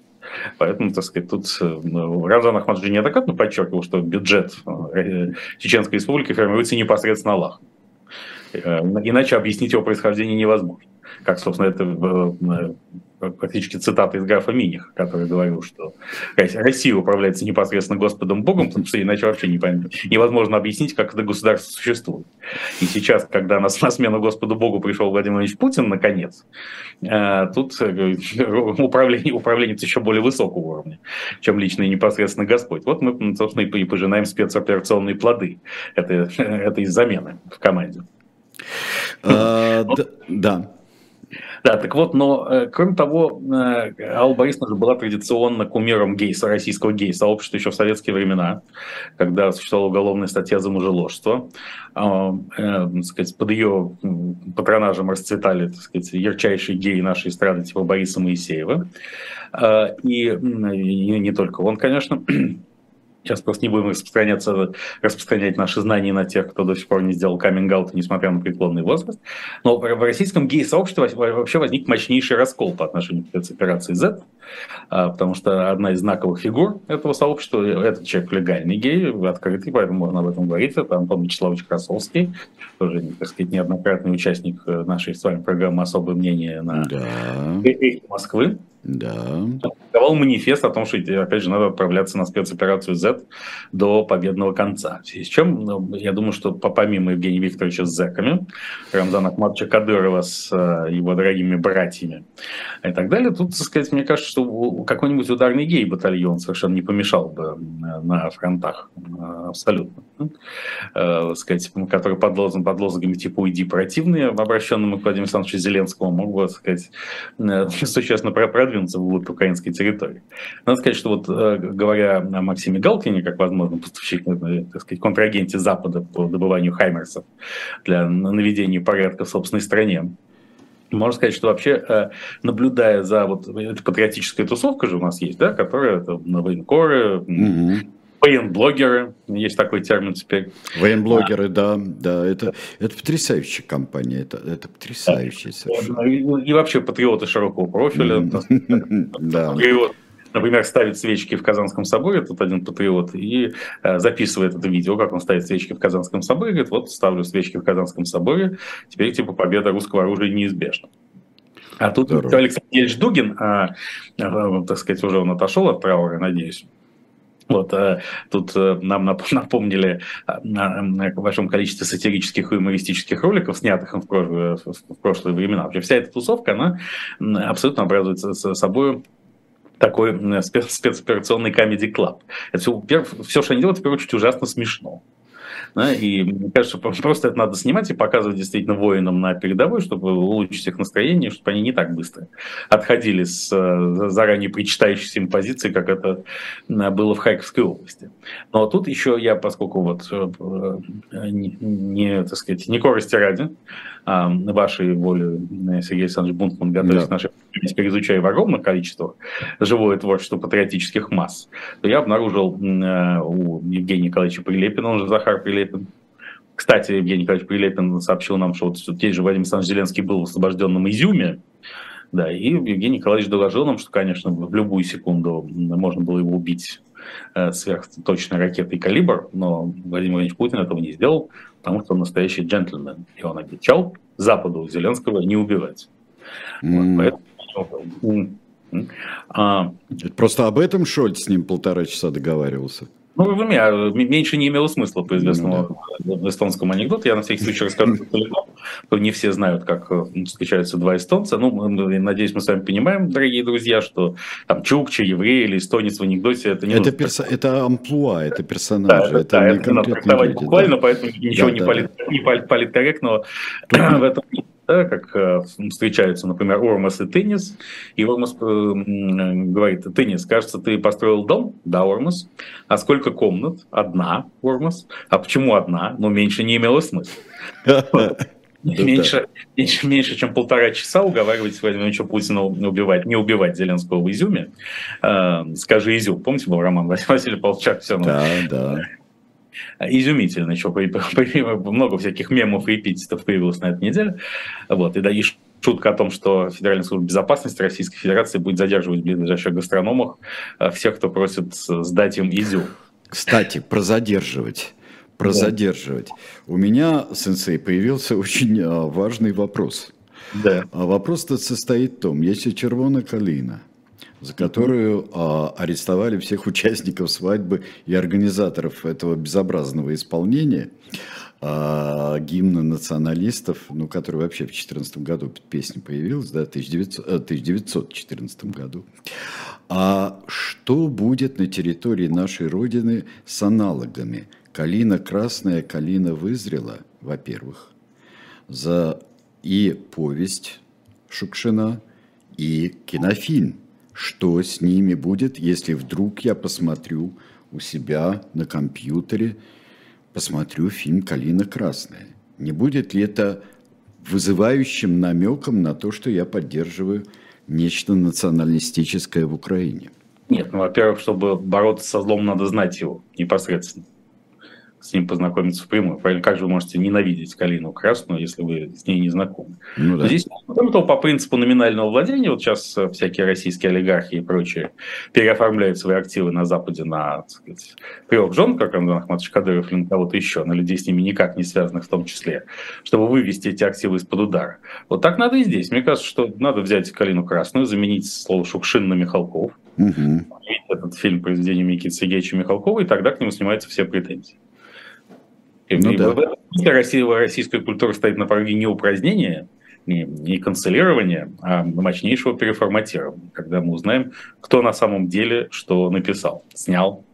Поэтому, так сказать, тут ну, Рамзан Ахмадович неоднократно подчеркивал, что бюджет э, Чеченской Республики формируется непосредственно Аллахом. Э, иначе объяснить его происхождение невозможно как, собственно, это э, э, практически цитата из графа Миниха, который говорил, что Россия управляется непосредственно Господом Богом, потому что иначе вообще не поймет. невозможно объяснить, как это государство существует. И сейчас, когда на, на смену Господу Богу пришел Владимир Владимирович Путин, наконец, э, тут управление, управление еще более высокого уровня, чем лично и непосредственно Господь. Вот мы, собственно, и пожинаем спецоперационные плоды этой, этой замены в команде. А, да. Да, так вот, но э, кроме того, э, Алла Борисовна же была традиционно кумиром гейса, российского гей-сообщества еще в советские времена, когда существовала уголовная статья за мужеложство. Э, э, сказать, под ее патронажем расцветали так сказать, ярчайшие геи нашей страны, типа Бориса Моисеева. Э, и, и не только он, конечно. Сейчас просто не будем распространяться, распространять наши знания на тех, кто до сих пор не сделал каминг несмотря на преклонный возраст. Но в российском гей-сообществе вообще возник мощнейший раскол по отношению к спецоперации Z, а, потому что одна из знаковых фигур этого сообщества, этот человек легальный гей, открытый, поэтому можно об этом говорить, это Антон Вячеславович Красовский, тоже, так сказать, неоднократный участник э, нашей с вами программы «Особое мнение» на да. Москвы. Да. Давал манифест о том, что, опять же, надо отправляться на спецоперацию Z до победного конца. В связи с чем, ну, я думаю, что помимо Евгения Викторовича с зэками, Рамзана Ахматовича Кадырова с э, его дорогими братьями и так далее, тут, так сказать, мне кажется, что какой-нибудь ударный гей-батальон совершенно не помешал бы э, на фронтах э, абсолютно. Э, сказать, который под, лозунг, под лозунгами типа «Уйди, противные», обращенным к Владимиру Александровичу Зеленскому, мог бы, сказать, существенно продвинуться вглубь украинской территории. Надо сказать, что вот говоря о Максиме Галкине, как возможно поставщик, так сказать, контрагенте Запада по добыванию хаймерсов для наведения порядка в собственной стране, можно сказать, что вообще, наблюдая за вот этой патриотической тусовкой же у нас есть, да, которая это, военкоры, угу Военблогеры, есть такой термин теперь. Военблогеры, а. да, да, это, это потрясающая компания, это, это потрясающая совершенно. И, и вообще патриоты широкого профиля. Да. Патриот, например, ставит свечки в Казанском соборе, тут один патриот, и э, записывает это видео, как он ставит свечки в Казанском соборе, говорит, вот ставлю свечки в Казанском соборе, теперь типа победа русского оружия неизбежна. А тут Здорово. Александр Ильич Дугин, а, а, так сказать, уже он отошел от траура, надеюсь, вот э, тут э, нам напомнили о большом количестве сатирических и юмористических роликов, снятых в в прошлые времена. Вообще вся эта тусовка, она абсолютно образует собой такой спецоперационный комедий клаб. Это все, все, что они делают, в первую очередь, ужасно смешно. Да, и мне кажется, просто это надо снимать и показывать действительно воинам на передовой, чтобы улучшить их настроение, чтобы они не так быстро отходили с э, заранее причитающейся им позиции, как это э, было в Харьковской области. Но тут еще я, поскольку вот э, не, не так сказать, не корости ради, а вашей воли, Сергей Александрович Бунтман, готовясь да. к нашей теперь изучая в огромных количествах живое творчество патриотических масс, то я обнаружил у Евгения Николаевича Прилепина, он же Захар Прилепин. Кстати, Евгений Николаевич Прилепин сообщил нам, что вот здесь же Владимир Александрович Зеленский был в освобожденном Изюме, да, и Евгений Николаевич доложил нам, что, конечно, в любую секунду можно было его убить э, сверхточной ракетой «Калибр», но Владимир Владимирович Путин этого не сделал, потому что он настоящий джентльмен, и он обещал Западу Зеленского не убивать. Mm. Вот, поэтому... А... Просто об этом Шольц с ним полтора часа договаривался. Ну, вы меньше не имело смысла по известному ну, да. эстонскому анекдоту. Я на всякий случай расскажу что не все знают, как э, встречаются два эстонца. Ну, надеюсь, мы с вами понимаем, дорогие друзья, что там чукча, еврей или эстонец в анекдоте это не это, перс... это амплуа, это персонаж. Да, это, да, это надо трактовать буквально, да. поэтому ничего да, не, да, полит... да. не политкорректного в этом да, как э, встречаются, например, Ормас и Теннис, и Ормас э, говорит, Теннис, кажется, ты построил дом? Да, Ормас. А сколько комнат? Одна, Ормас. А почему одна? Ну, меньше не имело смысла. Меньше, меньше, меньше, чем полтора часа уговаривать Владимира Путина убивать, не убивать Зеленского в Изюме. Э, скажи Изюм. Помните, был роман Василия Полчак? Все, да, да изумительно, еще много всяких мемов и эпитетов появилось на этой неделе. Вот, и да, и шутка о том, что Федеральная служба безопасности Российской Федерации будет задерживать в ближайших гастрономах э, всех, кто просит сдать им изюм. Кстати, про задерживать. Про да. задерживать. У меня, сенсей, появился очень а, важный вопрос. Да. А вопрос-то состоит в том, если червона калина – за которую а, арестовали всех участников свадьбы и организаторов этого безобразного исполнения а, гимна националистов, ну, который вообще в 2014 году песня появилась, да, в 1900, 1914 году. А что будет на территории нашей Родины с аналогами? Калина красная, калина вызрела, во-первых. за и повесть Шукшина, и кинофильм. Что с ними будет, если вдруг я посмотрю у себя на компьютере, посмотрю фильм «Калина красная»? Не будет ли это вызывающим намеком на то, что я поддерживаю нечто националистическое в Украине? Нет, ну, во-первых, чтобы бороться со злом, надо знать его непосредственно с ним познакомиться впрямую. Правильно, как же вы можете ненавидеть калину красную, если вы с ней не знакомы? Ну, да. Здесь, кроме того, по принципу номинального владения, вот сейчас э, всякие российские олигархи и прочие переоформляют свои активы на Западе на так сказать, трех жен, как Рамзан Ахматович Кадыров или на кого-то еще, на людей с ними никак не связанных в том числе, чтобы вывести эти активы из-под удара. Вот так надо и здесь. Мне кажется, что надо взять калину красную, заменить слово Шукшин на Михалков, угу. этот фильм произведения Никиты Сергеевича Михалкова, и тогда к нему снимаются все претензии. Ну, и да. в этом смысле Россия, российская культура стоит на пороге не упразднения, не, не канцелирования, а мощнейшего переформатирования, когда мы узнаем, кто на самом деле что написал, снял,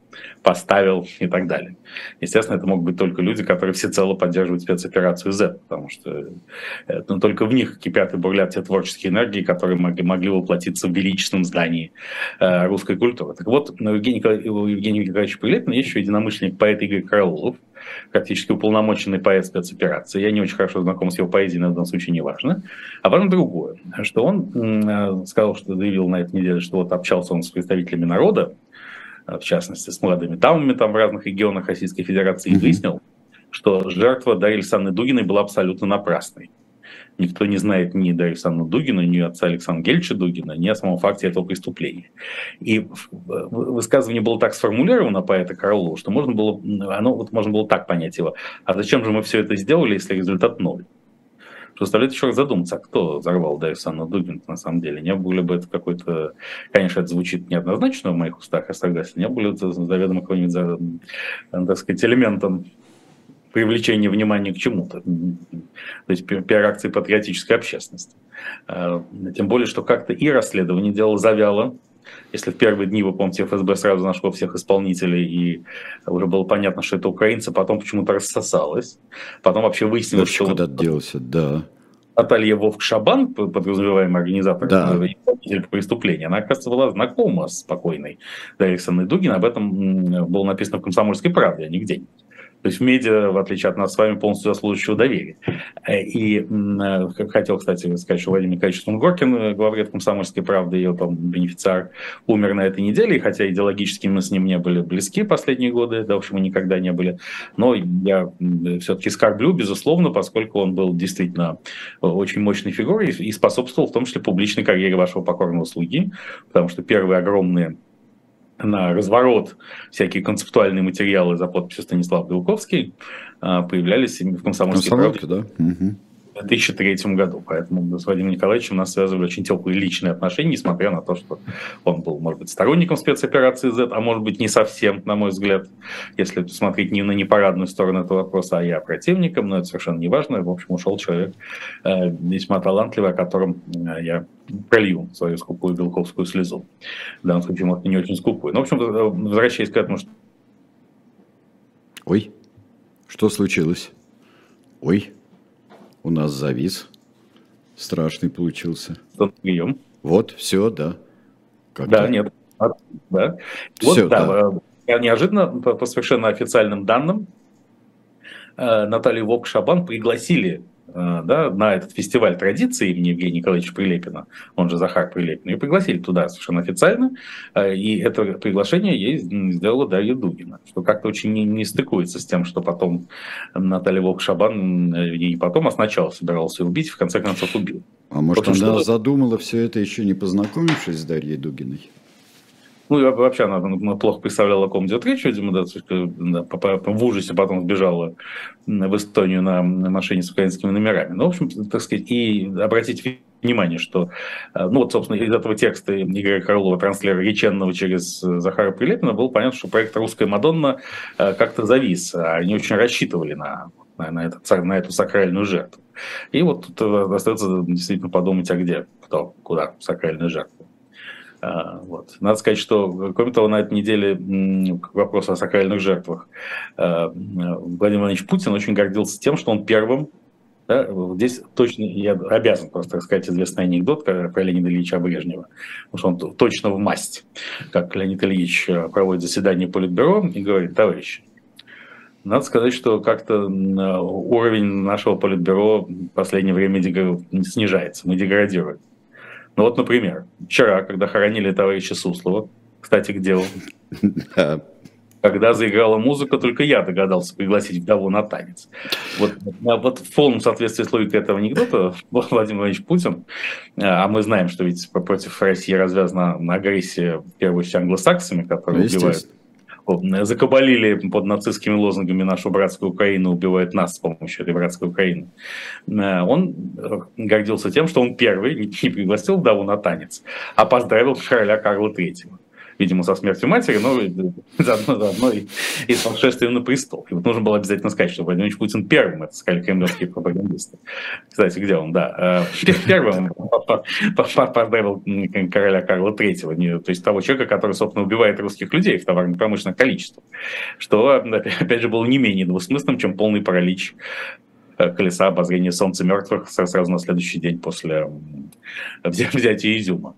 поставил и так далее. Естественно, это могут быть только люди, которые всецело поддерживают спецоперацию Z, потому что ну, только в них кипят и бурлят те творческие энергии, которые могли, могли воплотиться в величественном здании э, русской культуры. Так вот, у Евгения, у Евгения Николаевича Прилепина есть еще единомышленник поэт Игорь Караулов, практически уполномоченный поэт спецоперации. Я не очень хорошо знаком с его поэзией, но в данном случае не важно. А потом другое, что он э, сказал, что заявил на этой неделе, что вот общался он с представителями народа, в частности, с молодыми дамами там в разных регионах Российской Федерации, и выяснил, что жертва Дарьи Александровны Дугиной была абсолютно напрасной. Никто не знает ни Дарьи Александровны Дугина, ни отца Александра Гельча Дугина, ни о самом факте этого преступления. И высказывание было так сформулировано поэта Королова, что можно было, оно, вот можно было так понять его. А зачем же мы все это сделали, если результат ноль? Заставляет еще раз задуматься, а кто взорвал Санну Дугин на самом деле. Не было бы это какой-то... Конечно, это звучит неоднозначно в моих устах, я согласен. Не было это заведомо каким-нибудь, так сказать, элементом привлечения внимания к чему-то. То есть пиар-акции патриотической общественности. А, тем более, что как-то и расследование делало завяло, если в первые дни, вы помните, ФСБ сразу нашло всех исполнителей, и уже было понятно, что это украинцы, потом почему-то рассосалось. Потом вообще выяснилось, что... куда вот, делся, да. Наталья Вовк-Шабан, подразумеваемый организатор да. преступления, она, оказывается, была знакома с покойной Дарьей Дугин. Об этом было написано в «Комсомольской правде», а не где-нибудь. То есть в медиа, в отличие от нас с вами, полностью заслуживающего доверия. И как хотел, кстати, сказать, что Владимир Николаевич Сунгоркин, главред комсомольской правды, ее там бенефициар, умер на этой неделе, и хотя идеологически мы с ним не были близки последние годы, да, в общем, мы никогда не были, но я все-таки скорблю, безусловно, поскольку он был действительно очень мощной фигурой и способствовал в том числе публичной карьере вашего покорного слуги, потому что первые огромные на разворот всякие концептуальные материалы за подписью Станислав Белковский а, появлялись в «Комсомольской правде». да? Угу. 2003 году. Поэтому с Владимиром Николаевичем нас связывали очень теплые личные отношения, несмотря на то, что он был, может быть, сторонником спецоперации Z, а может быть, не совсем, на мой взгляд, если смотреть не на непарадную сторону этого вопроса, а я противником, но это совершенно не важно. В общем, ушел человек э, весьма талантливый, о котором э, я пролью свою скупую белковскую слезу. В данном случае, может, не очень скупую. Но, в общем, э, возвращаясь к этому, что... Ой, что случилось? Ой у нас завис. Страшный получился. Прием. Вот, все, да. Как да, нет. А, да. Вот, все, да. да. Э, неожиданно, по, по совершенно официальным данным, э, Наталью Вок-Шабан пригласили да, на этот фестиваль традиции имени Евгения Николаевича Прилепина, он же Захар Прилепин, и пригласили туда совершенно официально, э, и это приглашение ей сделала Дарья Дугина, что как-то очень не, не стыкуется с тем, что потом Наталья Волк-Шабан э, и потом, а сначала собирался убить, в конце концов убил. А может, Потому она что... задумала все это еще не познакомившись с Дарьей Дугиной? Ну, и вообще она ну, плохо представляла, о ком идет речь, видимо, да, в ужасе потом сбежала в Эстонию на машине с украинскими номерами. Ну, в общем, так сказать, и обратите внимание, что, э, ну, вот, собственно, из этого текста Игоря Крылова, транслера реченного через Захара Прилепина, было понятно, что проект «Русская Мадонна» э, как-то завис. Они очень рассчитывали на, на, на, этот, на эту сакральную жертву. И вот тут э, остается действительно подумать, а где, кто, куда сакральная жертва. А, вот. Надо сказать, что, кроме того, на этой неделе к о сакральных жертвах а, Владимир Владимирович Путин очень гордился тем, что он первым Да? Здесь точно, я обязан просто рассказать известный анекдот про Леонида Ильича Брежнева, потому что он точно в масть, как Леонид Ильич э, проводит заседание Политбюро и говорит, товарищи, надо сказать, что как-то уровень нашего политбюро в последнее время снижается, мы деградируем. Ну вот, например, вчера, когда хоронили товарища Суслова, кстати, где он? Когда заиграла музыка, только я догадался пригласить вдову на танец. Вот, вот в полном соответствии с логикой этого анекдота Владимир Владимирович Путин, а мы знаем, что ведь против России развязана агрессия, в первую очередь, англосаксами, которые ну, убивают закабалили под нацистскими лозунгами нашу братскую Украину, убивают нас с помощью этой братской Украины. Э, он э, гордился тем, что он первый не пригласил вдову на танец, а поздравил короля Карла Третьего видимо, со смертью матери, но заодно, заодно и, и с восшествием на престол. И вот нужно было обязательно сказать, что Владимир Путин первым, это сказали кремлевские пропагандисты. Кстати, где он, да, э, первым поздравил короля Карла Третьего, то есть того человека, который, собственно, убивает русских людей в товарно-промышленных количествах, что, опять же, было не менее двусмысленным, чем полный паралич колеса обозрения солнца мертвых сразу на следующий день после взятия Изюма.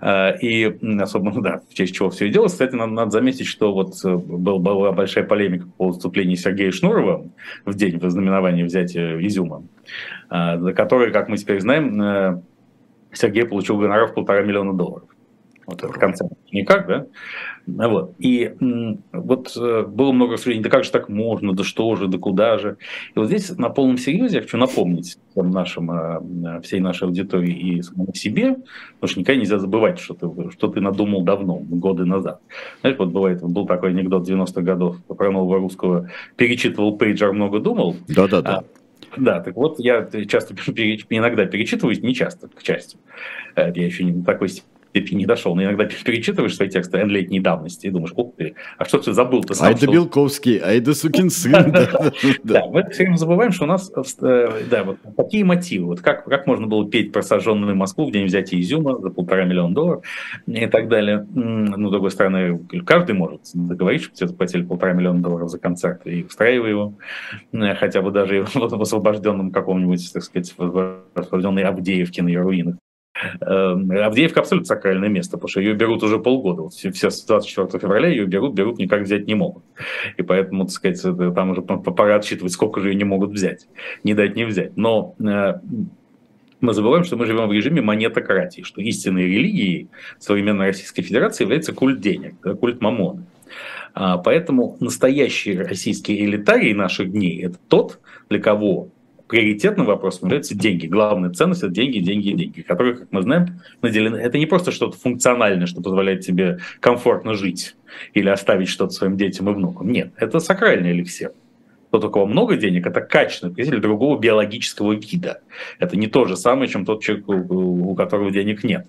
Э, и особо, ну да, в честь чего все и делалось. Кстати, надо, надо заметить, что вот э, был, была большая полемика по выступлению Сергея Шнурова в день вознаменования взятия Изюма, за который, как мы теперь знаем, Сергей получил гонорар в полтора миллиона долларов. Вот это концерт никак, да? Вот. И вот э, было много рассуждений, да как же так можно, да что же, да куда же. И вот здесь на полном серьезе я хочу напомнить всем нашим, э, всей нашей аудитории и самому себе, потому что никогда нельзя забывать, что ты, что ты надумал давно, годы назад. Знаешь, вот бывает, был такой анекдот 90-х годов про нового русского, перечитывал пейджер, много думал. Да-да-да. А, да, так вот, я часто, иногда перечитываюсь, не часто, к счастью. Я еще не такой степени не дошел. Но иногда перечитываешь свои тексты летней давности и думаешь, ух ты, а что ты забыл-то сам? Айда Белковский, Айда сукин сын. Да, мы все время забываем, что у нас, э, да, вот такие мотивы. Вот как, как можно было петь про сожженную Москву в день взятия Изюма за полтора миллиона долларов и так далее. Ну, с другой стороны, каждый может договориться, что тебе заплатили полтора миллиона долларов за концерт и устраивай его, э, хотя бы даже в освобожденном каком-нибудь, так сказать, в освобожденной Авдеевке на ее руинах. Эм, Авдеевка абсолютно сакральное место, потому что ее берут уже полгода. Вот все с 24 февраля ее берут, берут, никак взять не могут. И поэтому, так сказать, там уже пора отсчитывать, сколько же ее не могут взять. Не дать, не взять. Но э, мы забываем, что мы живем в режиме монетократии, что истинной религией современной Российской Федерации является культ денег, культ мамона. Поэтому настоящий российский элитарий наших дней – это тот, для кого приоритетным вопросом являются деньги. Главная ценность – это деньги, деньги деньги, которые, как мы знаем, наделены. Это не просто что-то функциональное, что позволяет тебе комфортно жить или оставить что-то своим детям и внукам. Нет, это сакральный эликсир. Тот, у кого много денег, это качественный представитель другого биологического вида. Это не то же самое, чем тот человек, у которого денег нет.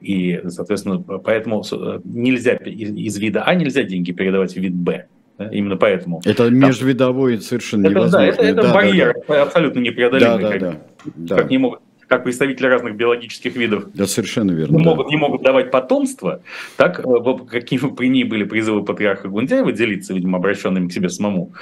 И, соответственно, поэтому э, нельзя из вида А нельзя деньги передавать в вид Б. Именно поэтому. Это межвидовой совершенно это, невозможно. Да, это, это да, барьер да, да. абсолютно непреодолимый. Да, да, да, как, да. не могут, как представители разных биологических видов да, совершенно верно, не, да. могут, не могут давать потомство, так э, какие бы при ней были призывы патриарха Гундяева делиться, видимо, обращенными к себе самому,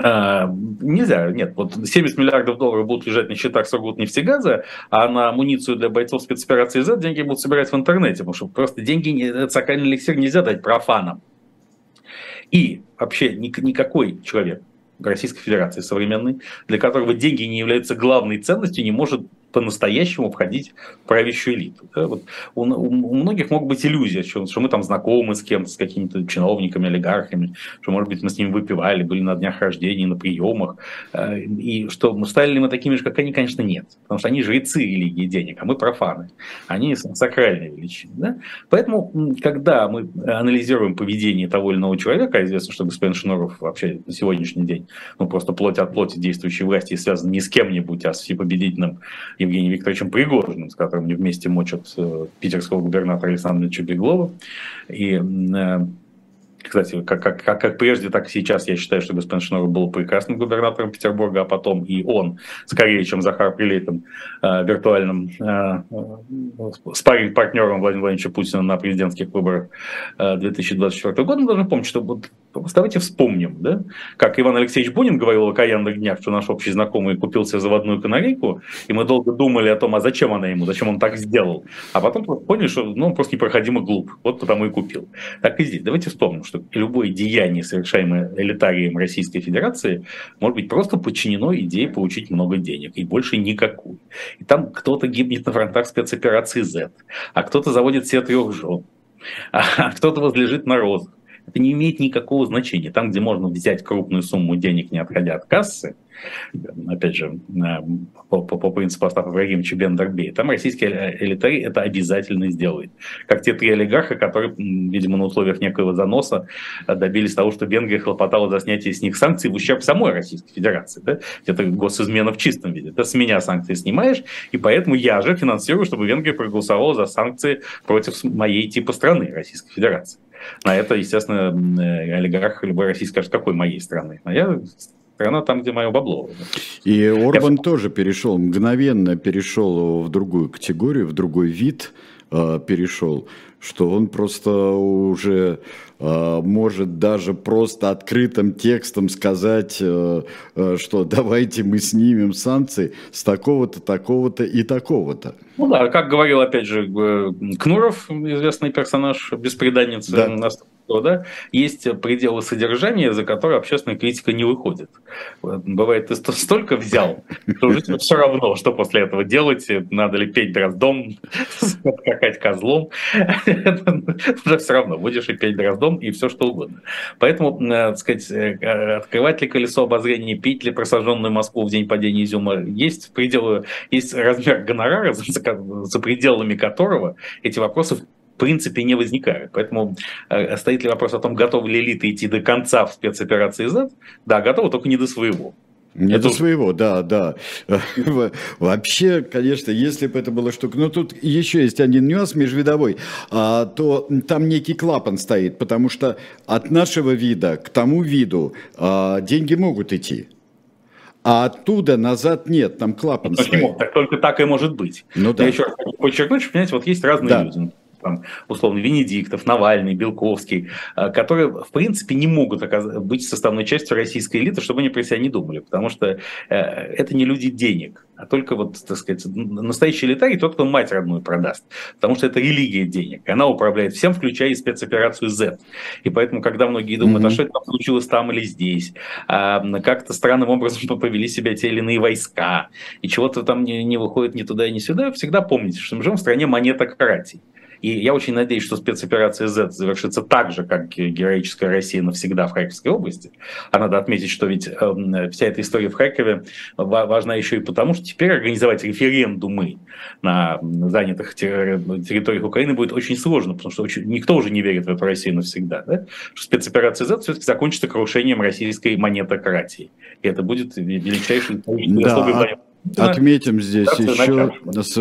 а, нельзя, нет. Вот 70 миллиардов долларов будут лежать на счетах Сургутнефтегаза, а на амуницию для бойцов спецоперации Z деньги будут собирать в интернете, потому что просто деньги, сакральный эликсир нельзя дать профанам. И вообще никакой человек Российской Федерации современной, для которого деньги не являются главной ценностью, не может по-настоящему входить в правящую элиту. Да? Вот у, у многих могут быть иллюзии, что, что мы там знакомы с кем-то, с какими-то чиновниками, олигархами, что, может быть, мы с ними выпивали, были на днях рождения, на приемах, э, и что мы стали ли мы такими же, как они, конечно, нет. Потому что они жрецы религии денег, а мы профаны. Они сакральные величины. Да? Поэтому, когда мы анализируем поведение того или иного человека, а известно, что господин Шнуров вообще на сегодняшний день ну, просто плоть от плоти действующей власти связан не с кем-нибудь, а с всепобедительным Евгением Викторовичем Пригожиным, с которым они вместе мочат э, питерского губернатора Александра Чебеглова. И э, кстати, как, как, как, как прежде, так и сейчас я считаю, что господин Шнуров был прекрасным губернатором Петербурга, а потом и он, скорее, чем Захар Прилейтом, э, виртуальным э, э спарринг-партнером Владимира Владимировича Путина на президентских выборах э, 2024 года. Мы должны помнить, что вот Давайте вспомним, да? как Иван Алексеевич Бунин говорил о окаянных днях, что наш общий знакомый купил себе заводную канарейку, и мы долго думали о том, а зачем она ему, зачем он так сделал. А потом поняли, что ну, он просто непроходимо глуп, вот потому и купил. Так и здесь. Давайте вспомним, что любое деяние, совершаемое элитарием Российской Федерации, может быть просто подчинено идее получить много денег, и больше никакую. И там кто-то гибнет на фронтах спецоперации Z, а кто-то заводит себе трех жен, а кто-то возлежит на розах это не имеет никакого значения. Там, где можно взять крупную сумму денег, не отходя от кассы, опять же, по, по, по принципу Остапа Ибрагимовича Бендербей, там российский элитарий это обязательно сделает. Как те три олигарха, которые, видимо, на условиях некоего заноса добились того, что Венгрия хлопотала за снятие с них санкций в ущерб самой Российской Федерации. Да? Это госизмена в чистом виде. Ты с меня санкции снимаешь, и поэтому я же финансирую, чтобы Венгрия проголосовала за санкции против моей типа страны, Российской Федерации. На это, естественно, э, олигарх любой российский скажет, какой моей страны? А я страна там, где мое бабло. И Орбан я... тоже перешел, мгновенно перешел в другую категорию, в другой вид э, перешел, что он просто уже э, может даже просто открытым текстом сказать, э, э, что давайте мы снимем санкции с такого-то, такого-то и такого-то. Ну да, как говорил опять же э, Кнуров, известный персонаж, беспреданницы да да, есть пределы содержания, за которые общественная критика не выходит. Бывает, ты столько взял, что уже все равно, что после этого делать, надо ли петь дроздом, скакать козлом, уже все равно, будешь и петь дроздом, и все что угодно. Поэтому, э, так сказать, э, открывать ли колесо обозрения, пить ли просаженную Москву в день падения изюма, есть пределы, есть размер гонорара, за пределами которого эти вопросы принципе не возникают. Поэтому э, стоит ли вопрос о том, готовы ли элиты идти до конца в спецоперации Z? Да, готовы, только не до своего. Не это... до своего, да, да. Вообще, конечно, если бы это было штука... Но тут еще есть один нюанс межвидовой. А, то там некий клапан стоит, потому что от нашего вида к тому виду а, деньги могут идти. А оттуда назад нет, там клапан ну, Почему? Так только так и может быть. Ну, да. Я еще раз хочу подчеркнуть, что, понимаете, вот есть разные да. люди там, условно, Венедиктов, Навальный, Белковский, э, которые, в принципе, не могут быть составной частью российской элиты, чтобы они про себя не думали, потому что э, это не люди денег, а только вот, так сказать, настоящий элитарий тот, кто мать родную продаст, потому что это религия денег, она управляет всем, включая и спецоперацию Z. И поэтому, когда многие думают, mm-hmm. а что это там случилось там или здесь, а, как-то странным образом повели себя те или иные войска, и чего-то там не, не выходит ни туда ни сюда, всегда помните, что мы живем в стране монетократии. И я очень надеюсь, что спецоперация Z завершится так же, как героическая Россия навсегда в Харьковской области. А надо отметить, что ведь э, вся эта история в Харькове важна еще и потому, что теперь организовать референдумы на занятых территориях Украины будет очень сложно, потому что очень, никто уже не верит в эту Россию навсегда. Да? Что спецоперация Z все-таки закончится крушением российской монетократии. И это будет величайший да. Отметим здесь еще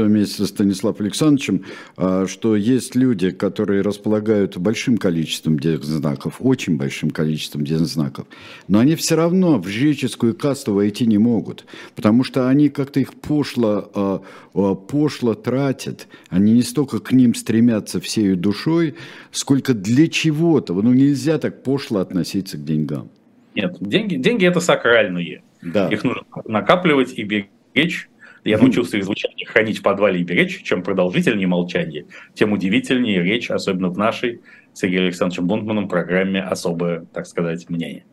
вместе с Станиславом Александровичем, а, что есть люди, которые располагают большим количеством знаков, очень большим количеством знаков, но они все равно в жреческую касту войти не могут, потому что они как-то их пошло, а, а, пошло тратят, они не столько к ним стремятся всей душой, сколько для чего-то. Ну нельзя так пошло относиться к деньгам. Нет, деньги, деньги это сакральные. Да. Их нужно накапливать и беречь беречь. Я научился их звучание хранить в подвале и беречь. Чем продолжительнее молчание, тем удивительнее речь, особенно в нашей Сергеем Александровичем Бунтманом программе «Особое, так сказать, мнение».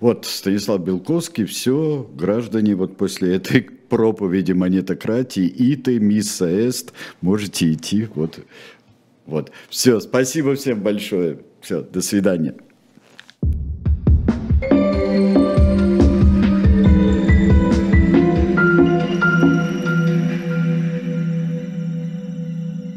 Вот Станислав Белковский, все, граждане, вот после этой проповеди монетократии, ИТы, Мисса Эст, можете идти. Вот, вот. Все, спасибо всем большое. Все, до свидания.